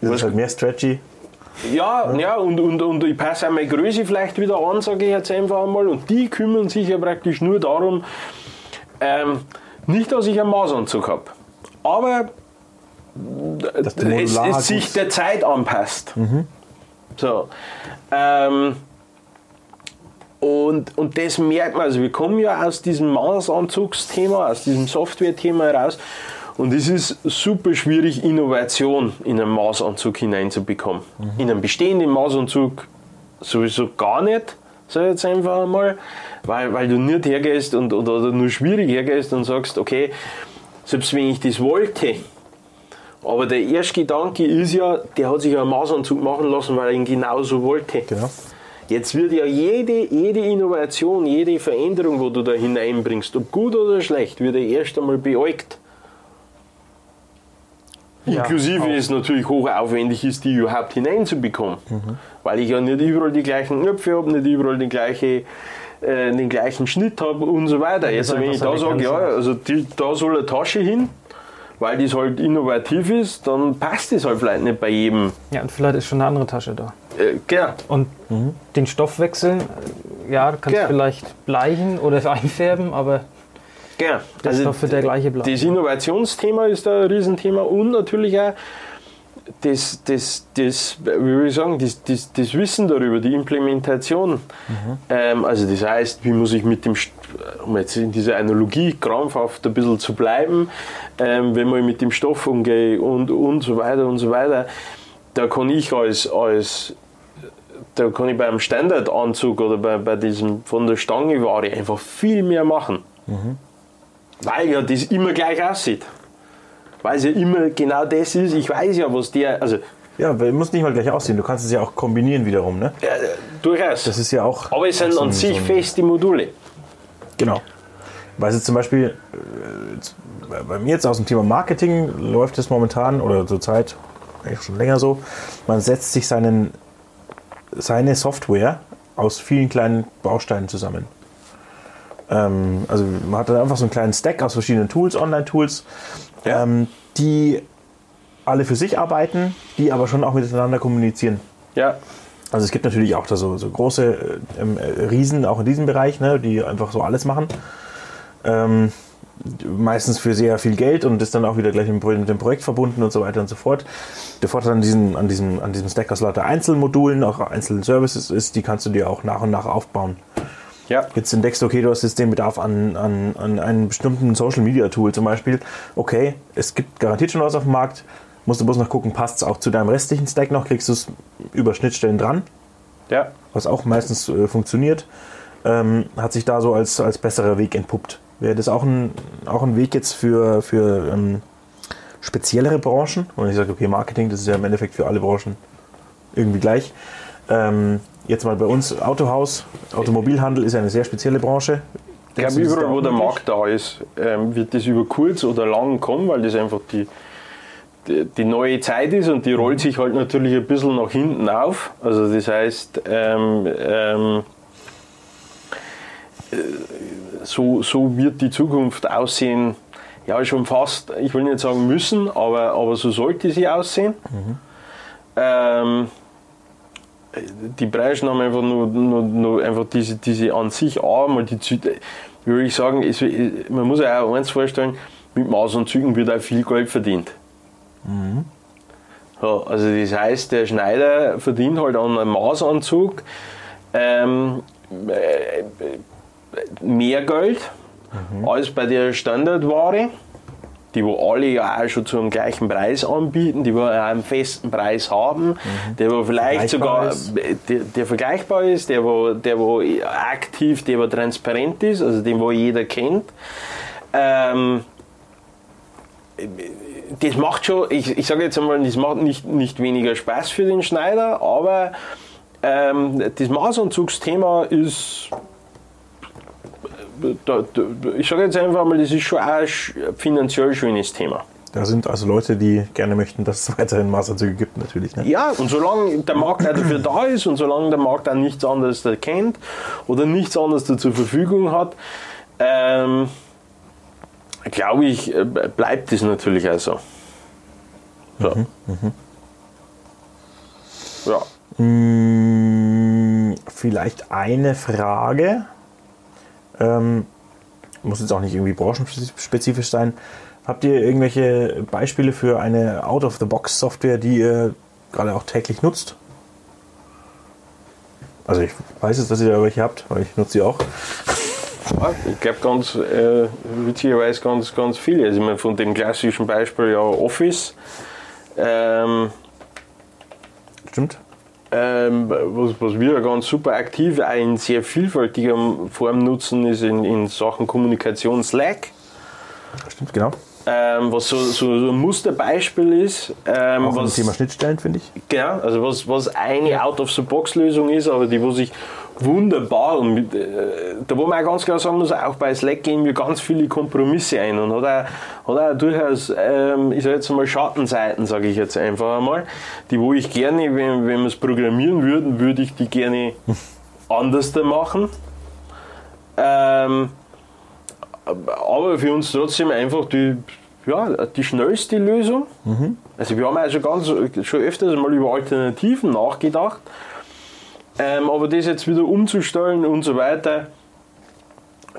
S2: Das ist halt mehr stretchy.
S4: ja, ja und, und, und ich passe auch meine Größe vielleicht wieder an, sage ich jetzt einfach einmal. Und die kümmern sich ja praktisch nur darum, ähm, nicht, dass ich einen Maßanzug habe, aber
S2: Dass
S4: es, es sich der Zeit anpasst. So. Ähm, und, und das merkt man, also wir kommen ja aus diesem Maßanzugsthema, aus diesem Software-Thema heraus. Und es ist super schwierig, Innovation in einen Maßanzug hineinzubekommen. In einen bestehenden Maßanzug sowieso gar nicht, sag ich jetzt einfach einmal, weil, weil du nicht hergehst und, oder, oder nur schwierig hergehst und sagst, okay, selbst wenn ich das wollte, aber der erste Gedanke ist ja, der hat sich ja einen Maßanzug machen lassen, weil er ihn genauso wollte.
S2: Genau.
S4: Jetzt wird ja jede, jede Innovation, jede Veränderung, wo du da hineinbringst, ob gut oder schlecht, wird ja erst einmal beäugt.
S3: Ja,
S4: Inklusive
S3: auch.
S4: es natürlich hochaufwendig ist, die überhaupt hineinzubekommen. Weil ich ja nicht überall die gleichen Knöpfe habe, nicht überall die gleiche, äh, den gleichen Schnitt habe und so weiter. Jetzt,
S3: einfach
S4: wenn ich da sage, ja, also die, da soll eine Tasche hin, weil das halt innovativ ist, dann passt das halt vielleicht nicht bei jedem.
S3: Ja, und vielleicht ist schon eine andere Tasche da.
S4: Äh, genau.
S3: Und den Stoff wechseln, äh, ja, kannst
S4: Ja.
S3: vielleicht bleichen oder *laughs* einfärben, aber
S4: Genau.
S3: der Stoff wird der gleiche bleiben.
S4: Das Innovationsthema ist da ein Riesenthema und natürlich auch das, das, das wie will ich sagen, das, das, das Wissen darüber, die Implementation. Ähm, also das heißt, wie muss ich mit dem, St- um jetzt in dieser Analogie krampfhaft ein bisschen zu bleiben, ähm, wenn man mit dem Stoff umgehe und, und so weiter und so weiter, da kann ich als, als da kann ich beim Standardanzug oder bei, bei diesem von der Stange Ware einfach viel mehr machen. Weil ja das immer gleich aussieht. Weil es ja immer genau das ist. Ich weiß ja, was der. Also,
S2: Ja, weil muss nicht mal gleich aussehen. Du kannst es ja auch kombinieren wiederum, ne?
S4: äh, durchaus.
S2: Das ist ja auch.
S4: Aber es sind
S2: so
S4: an sich
S2: so
S4: feste Module.
S2: Genau. Weil es zum Beispiel, äh, bei- bei mir jetzt aus dem Thema Marketing läuft es momentan oder zurzeit eigentlich schon länger so, man setzt sich seinen, seine Software aus vielen kleinen Bausteinen zusammen. Ähm, also man hat dann einfach so einen kleinen Stack aus verschiedenen Tools, Online-Tools,
S4: Ja.
S2: ähm, die alle für sich arbeiten, die aber schon auch miteinander kommunizieren.
S4: Ja.
S2: Also es gibt natürlich auch da so, so große äh, ähm, äh, Riesen, auch in diesem Bereich, ne, die einfach so alles machen. Ähm, meistens für sehr viel Geld und ist dann auch wieder gleich mit dem- Projekt verbunden und so weiter und so fort. Der Vorteil an diesem, an diesem, an diesem Stack aus lauter Einzelmodulen, auch einzelnen Services ist, die kannst du dir auch nach und nach aufbauen.
S4: Ja.
S2: Jetzt entdeckst du, okay, du hast jetzt den Bedarf an, an, an einem bestimmten Social Media Tool zum Beispiel. Okay, es gibt garantiert schon was auf dem Markt. Musst du bloß noch gucken, passt es auch zu deinem restlichen Stack noch, kriegst du es über Schnittstellen dran
S4: Ja.
S2: was auch meistens äh, funktioniert, ähm, hat sich da so als, als besserer Weg entpuppt. Wäre das auch ein, auch ein Weg jetzt für, für ähm, speziellere Branchen? Und ich sage, okay, Marketing, das ist ja im Endeffekt für alle Branchen irgendwie gleich. Ähm, jetzt mal bei uns Autohaus, Automobilhandel ist eine sehr spezielle Branche.
S4: Ich glaube, überall, wo der? Markt da ist, ähm, wird das über kurz oder lang kommen, weil das einfach die, die, die neue Zeit ist und die rollt sich halt natürlich ein bisschen nach hinten auf. Also das heißt, ähm, ähm, äh, so, so wird die Zukunft aussehen, ja schon fast, ich will nicht sagen müssen, aber, aber so sollte sie aussehen. Ähm, die Branchen haben einfach nur, nur, nur einfach diese, diese an sich einmal die würde ich sagen, es, man muss ja auch eins vorstellen, mit Maßanzügen wird auch viel Geld verdient. Ja, also das heißt, der Schneider verdient halt an einem Maßanzug ähm, äh, mehr Geld als bei der Standardware. die wo alle ja auch schon zu einem gleichen Preis anbieten, die wo auch einen festen Preis haben, der wo vielleicht sogar
S2: ist.
S4: der, der vergleichbar ist, der wo, der wo aktiv, der wo transparent ist, also den wo jeder kennt. Ähm, das macht schon, ich, ich sage jetzt einmal, das macht nicht, nicht weniger Spaß für den Schneider, aber ähm, das Maßanzugsthema ist, da, da, ich sage jetzt einfach mal, das ist schon auch ein finanziell schönes Thema.
S2: Da sind also Leute, die gerne möchten, dass es weiterhin Maßanzüge gibt, natürlich. Ne?
S4: Ja, und solange der Markt auch dafür da ist und solange der Markt auch nichts anderes erkennt oder nichts anderes da zur Verfügung hat, ähm, glaube ich, äh, bleibt es natürlich auch so. so. Ja.
S2: Mm, Vielleicht eine Frage. Ähm, muss jetzt auch nicht irgendwie branchenspezifisch sein. Habt ihr irgendwelche Beispiele für eine Out-of-the-Box-Software, die ihr gerade auch täglich nutzt? Also ich weiß jetzt, dass ihr da welche habt, weil ich nutze sie auch.
S4: Ja, ich glaube ganz äh, witzigerweise ganz, ganz viele. Also ich meine, von dem klassischen Beispiel ja Office. Ähm,
S2: Stimmt?
S4: Ähm, was, was wir ganz super aktiv in sehr vielfältiger Form nutzen, ist in, in Sachen Kommunikation Slack.
S2: Stimmt, genau.
S4: Ähm, was so, so, so ein Musterbeispiel ist. Ähm,
S2: Auch
S4: was,
S2: Thema Schnittstellen, finde ich.
S4: Genau, also was, was eine Out-of-the-Box-Lösung ist, aber die, wo sich wunderbar und mit, äh, da wo man auch ganz klar sagen muss, auch bei Slack gehen wir ganz viele Kompromisse ein und hat auch, hat auch durchaus, ähm, ich sage jetzt mal Schattenseiten, sage ich jetzt einfach einmal, die wo ich gerne, wenn, wenn wir es programmieren würden, würde ich die gerne *laughs* anders da machen. Ähm, aber für uns trotzdem einfach die, ja, die schnellste Lösung. Also wir haben schon, ganz, schon öfters mal über Alternativen nachgedacht. Ähm, aber das jetzt wieder umzustellen und so weiter,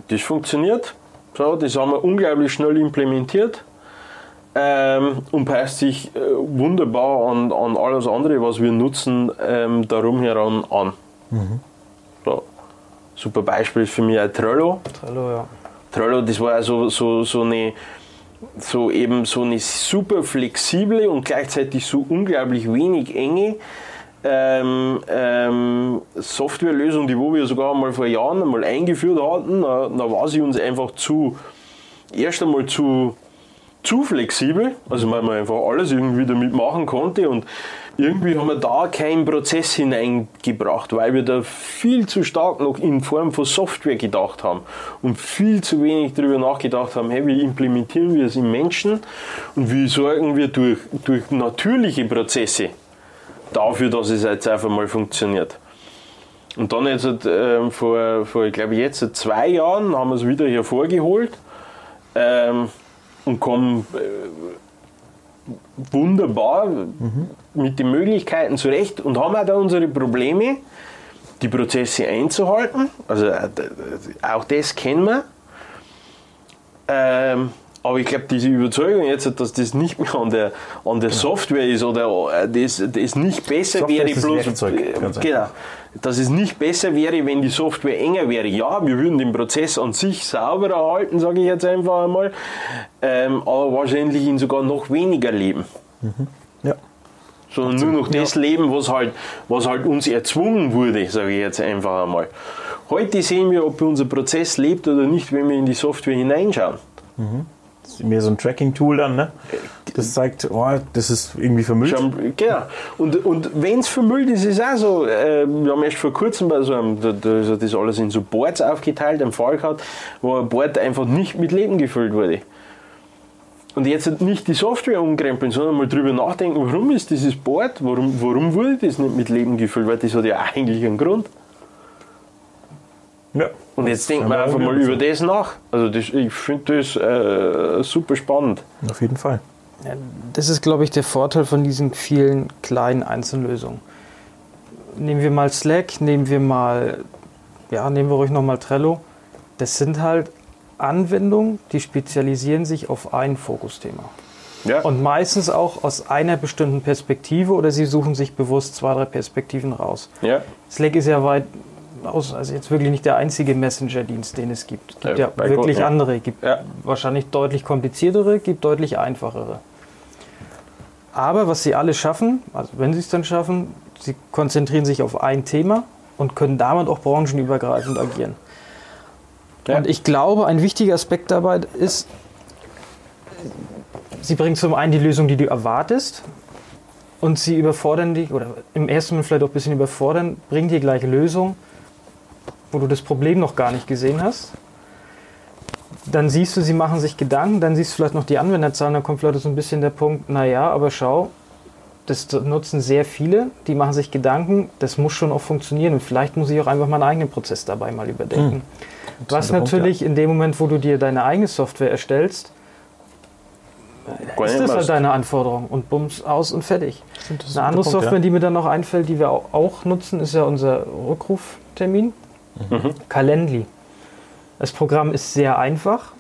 S4: das funktioniert. So, das haben wir unglaublich schnell implementiert ähm, und passt sich äh, wunderbar an, an alles andere, was wir nutzen, ähm, darum heran an. So. Super Beispiel ist für mich auch Trello.
S3: Trello, ja.
S4: Trello, das war ja so, so, so eine so eben so eine super flexible und gleichzeitig so unglaublich wenig enge ähm, ähm, Softwarelösung, die wo wir sogar mal vor Jahren einmal eingeführt hatten, da, da war sie uns einfach zu erst einmal zu zu flexibel, also weil man einfach alles irgendwie damit machen konnte und irgendwie haben wir da keinen Prozess hineingebracht, weil wir da viel zu stark noch in Form von Software gedacht haben und viel zu wenig darüber nachgedacht haben, hey, wie implementieren wir es im Menschen und wie sorgen wir durch, durch natürliche Prozesse dafür, dass es jetzt einfach mal funktioniert. Und dann jetzt ähm, vor, vor, ich glaube jetzt zwei Jahren haben wir es wieder hervorgeholt ähm, und kommen äh, wunderbar mit den Möglichkeiten zurecht und haben auch da unsere Probleme, die Prozesse einzuhalten. Also äh, auch das kennen wir. Ähm, aber ich glaube, diese Überzeugung jetzt, dass das nicht mehr an der, an der Software ist oder äh, das, das nicht besser
S2: Software
S4: wäre,
S2: das
S4: bloß
S2: Werkzeug,
S4: äh, genau, dass es nicht besser wäre, wenn die Software enger wäre. Ja, wir würden den Prozess an sich sauberer halten, sage ich jetzt einfach einmal, ähm, aber wahrscheinlich ihn sogar noch weniger leben
S2: Ja.
S4: sondern nur noch das Leben, was halt, was halt uns erzwungen wurde, sage ich jetzt einfach einmal. Heute sehen wir, ob unser Prozess lebt oder nicht, wenn wir in die Software hineinschauen.
S2: Das ist mehr so ein Tracking-Tool dann, ne? Das zeigt, oh, das ist irgendwie vermüllt.
S4: Genau. Und, und wenn es vermüllt ist, ist es auch so. Äh, wir haben erst vor kurzem bei so einem, da, da ist das alles in so Boards aufgeteilt, einen Fall gehabt, wo ein Board einfach nicht mit Leben gefüllt wurde. Und jetzt nicht die Software umkrempeln, sondern mal drüber nachdenken, warum ist dieses Board, warum, warum wurde das nicht mit Leben gefüllt, weil das hat ja eigentlich einen Grund.
S2: Ja.
S4: Und jetzt denkt man einfach mal über das nach. Also das, ich finde das äh, super spannend.
S2: Auf jeden Fall.
S3: Ja, Das ist, glaube ich, der Vorteil von diesen vielen kleinen Einzellösungen. Nehmen wir mal Slack, nehmen wir mal, ja, nehmen wir ruhig nochmal Trello. Das sind halt Anwendungen, die spezialisieren sich auf ein Fokusthema.
S4: Ja.
S3: Und meistens auch aus einer bestimmten Perspektive oder sie suchen sich bewusst zwei, drei Perspektiven raus.
S4: ja.
S3: Slack ist ja weit, aus, also jetzt wirklich nicht der einzige Messenger-Dienst, den es gibt. Es gibt
S4: Ja,
S3: ja, wirklich
S4: Gott,
S3: andere. Es gibt
S4: Ja.
S3: wahrscheinlich deutlich kompliziertere, gibt deutlich einfachere. Aber was sie alle schaffen, also wenn sie es dann schaffen, sie konzentrieren sich auf ein Thema und können damit auch branchenübergreifend agieren.
S4: Ja.
S3: Und ich glaube, ein wichtiger Aspekt dabei ist, sie bringen zum einen die Lösung, die du erwartest, und sie überfordern dich, oder im ersten Moment vielleicht auch ein bisschen überfordern, bringen dir gleich Lösungen, wo du das Problem noch gar nicht gesehen hast. Dann siehst du, sie machen sich Gedanken, dann siehst du vielleicht noch die Anwenderzahlen, dann kommt vielleicht so ein bisschen der Punkt, naja, aber schau, das nutzen sehr viele, die machen sich Gedanken, das muss schon auch funktionieren und vielleicht muss ich auch einfach meinen eigenen Prozess dabei mal überdenken. Was
S2: Punkt,
S3: natürlich in dem Moment, wo du dir deine eigene Software erstellst, ist das halt deine Anforderung und bums aus und fertig.
S2: Das ist
S3: Eine
S2: ein
S3: andere
S2: Punkt,
S3: Software, die mir dann noch einfällt, die wir au- auch nutzen, ist ja unser Rückruftermin. Calendly. Das Programm ist sehr einfach.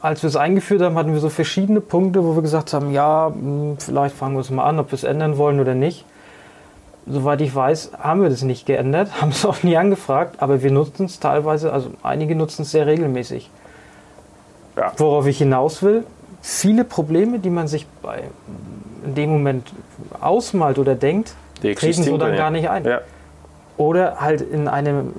S3: Als wir es eingeführt haben, hatten wir so verschiedene Punkte, wo wir gesagt haben, ja, mh, vielleicht fangen wir es mal an, ob wir es ändern wollen oder nicht. Soweit ich weiß, haben wir das nicht geändert, *laughs* haben es auch nie angefragt, aber wir nutzen es teilweise, also einige nutzen es sehr regelmäßig.
S4: Ja.
S3: Worauf ich hinaus will, viele Probleme, die man sich bei, in dem Moment ausmalt oder denkt, treten so dann
S4: gar
S3: gar nicht ein.
S4: Ja.
S3: Oder halt in einem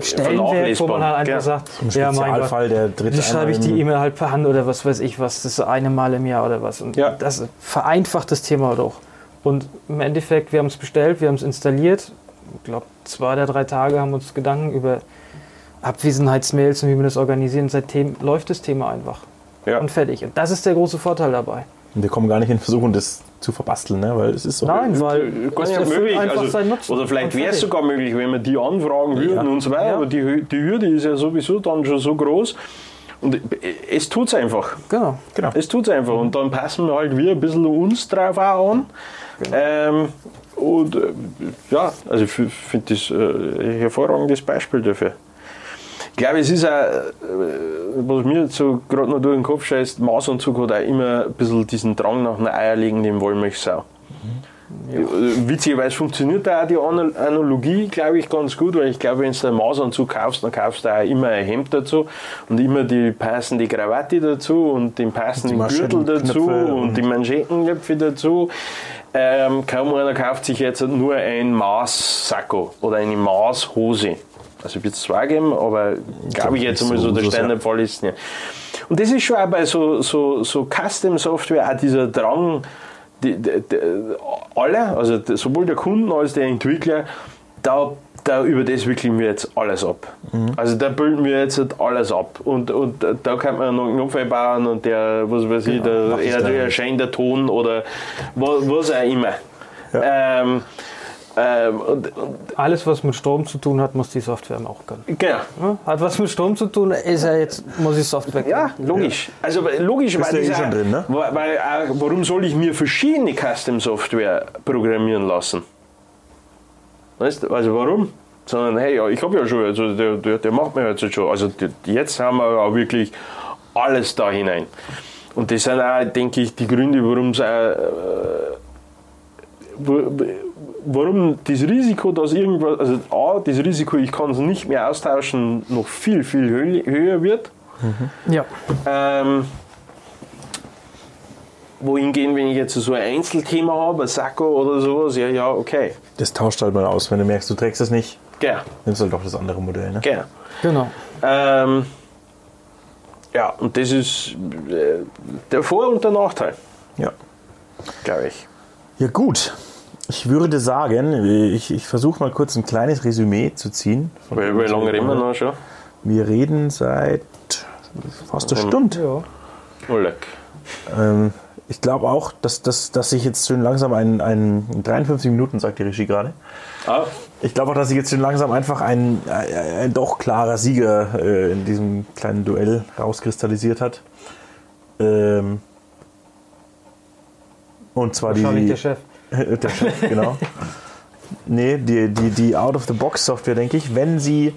S3: Stellenwert, wo man halt einfach
S4: Ja.
S3: sagt,
S2: Ein
S3: ja, mein Gott,
S2: der dritte
S3: wie schreibe ich die E-Mail halt per Hand oder was weiß ich was, das ist eine Mal im Jahr oder was. Und
S4: Ja.
S3: das vereinfacht das Thema doch. Und im Endeffekt, wir haben es bestellt, wir haben es installiert. Ich glaube, zwei oder drei Tage haben uns Gedanken über Abwesenheitsmails und wie wir das organisieren. Seitdem läuft das Thema einfach.
S4: Ja.
S3: Und fertig. Und das ist der große Vorteil dabei.
S2: Und wir kommen gar nicht in Versuchung, das zu verbasteln, ne? weil es ist so.
S3: Nein, weil
S4: Gar
S3: es
S4: nicht
S3: erfüllt
S4: möglich.
S3: einfach
S4: Also,
S3: seinen Nutzen.
S4: oder vielleicht wäre es sogar möglich, wenn wir die anfragen würden
S2: Ja.
S4: und so weiter.
S3: Ja.
S4: Aber die, die Hürde ist ja sowieso dann schon so groß. Und es tut es einfach.
S3: Genau.
S2: Genau.
S4: Es tut es einfach. Und dann passen wir halt wir ein bisschen uns drauf auch an. Ähm, und äh, ja, also ich finde das äh, ein hervorragendes Beispiel dafür. Ich glaube, es ist auch, äh, was mir jetzt so gerade noch durch den Kopf scheißt, Mausanzug hat auch immer ein bisschen diesen Drang nach einer eierlegenden Wollmilchsau. Äh, Witzigerweise funktioniert da auch die Ana- Analogie, glaube ich, ganz gut, weil ich glaube, wenn du einen Mausanzug kaufst, dann kaufst du auch immer ein Hemd dazu und immer die passende Krawatte dazu und den passenden Gürtel dazu und,
S2: und-
S4: die Manschettenknöpfe dazu. Ähm, kaum einer kauft sich jetzt nur ein Maßsacko oder eine Maßhose. Also wird es zwar geben, aber glaube ich jetzt einmal
S2: so
S4: der
S2: ja.
S4: Standardfall ist nicht. Und das ist schon auch bei so, so, so Custom-Software auch dieser Drang, die, die, die, alle, also sowohl der Kunden als der Entwickler, da, da über das wickeln wir jetzt alles ab. Also da bilden wir jetzt halt alles ab. Und, und da kann man noch einen Knopf einbauen und der, was weiß ich, der,
S2: mach ich
S4: er,
S2: dann.
S4: der erscheint der Ton oder was, was auch immer. Ähm, ähm, und, und,
S3: Alles, was mit Strom zu tun hat, muss die Software auch können.
S4: genau.
S3: Ja, Hat was mit Strom zu tun, ist ja jetzt, muss die Software können.
S4: Ja, logisch. Also logisch,
S2: Bist
S4: weil,
S2: ja eh schon drin, ne?
S4: weil, auch, warum soll ich mir verschiedene Custom-Software programmieren lassen? Weißt du, also warum? Sondern hey, ja, ich habe ja schon, also der, der, der macht mir jetzt schon. Also jetzt haben wir auch wirklich alles da hinein. Und das sind auch, denke ich, die Gründe, warum es auch, äh, wo- warum das Risiko, dass irgendwas, also A, das Risiko, ich kann es nicht mehr austauschen, noch viel, viel hö- höher wird.
S3: Ja.
S4: Ähm, wohingehend, wenn ich jetzt so ein Einzelthema habe, ein Sakko oder sowas, ja, ja, okay.
S2: Das tauscht halt mal aus. Wenn du merkst, du trägst es nicht,
S4: Genau,
S2: nimmst halt doch das andere Modell. Ne?
S4: genau.
S3: Genau.
S4: Ähm, ja, und das ist äh, der Vor- und der Nachteil,
S2: Ja.
S4: glaube ich.
S2: Ja, gut. Ich würde sagen, ich, ich versuche mal kurz ein kleines Resümee zu ziehen.
S4: wie
S2: was
S4: lange
S2: wir
S4: reden wir noch schon?
S2: Wir reden seit fast eine Stunde.
S3: Ja.
S4: Oh, leck.
S2: Ähm, ich glaube auch, dass, dass, dass sich jetzt schön langsam ein, ein in 53 Minuten, sagt die Regie gerade.
S4: Ah,
S2: Ich glaube auch, dass sich jetzt schön langsam einfach ein, ein, ein doch klarer Sieger äh, in diesem kleinen Duell rauskristallisiert hat. Ähm, und zwar die.
S3: Wahrscheinlich der Chef. *laughs*
S2: der Chef, genau. Nee, die, die, die Out-of-the-Box-Software, denke ich, wenn sie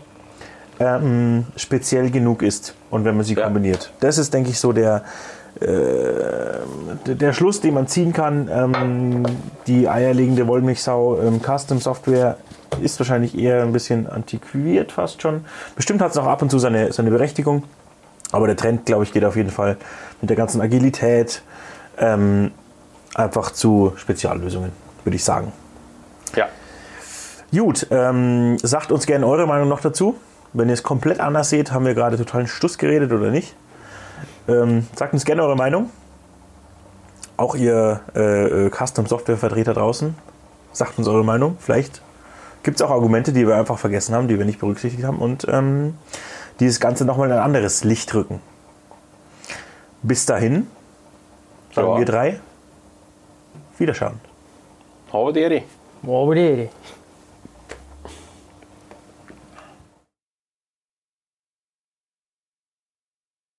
S2: ähm, speziell genug ist und wenn man sie
S4: Ja.
S2: kombiniert. Das ist, denke ich, so der, äh, der- Schluss, den man ziehen kann. Ähm, die eierlegende Wollmilchsau ähm, Custom Software ist wahrscheinlich eher ein bisschen antiquiert fast schon. Bestimmt hat es auch ab und zu seine, seine Berechtigung. Aber der Trend, glaube ich, geht auf jeden Fall mit der ganzen Agilität ähm, einfach zu Speziallösungen, würde ich sagen.
S4: Ja.
S2: Gut, ähm, sagt uns gerne eure Meinung noch dazu. Wenn ihr es komplett anders seht, haben wir gerade totalen Stuss geredet oder nicht. Ähm, sagt uns gerne eure Meinung. Auch ihr äh, äh, Custom-Software-Vertreter draußen, sagt uns eure Meinung. Vielleicht gibt es auch Argumente, die wir einfach vergessen haben, die wir nicht berücksichtigt haben und ähm, dieses Ganze nochmal in ein anderes Licht rücken. Bis dahin, sagen
S4: Ja.
S2: wir drei, Wiederschauen.
S4: Hau die Ehre.
S3: Wow,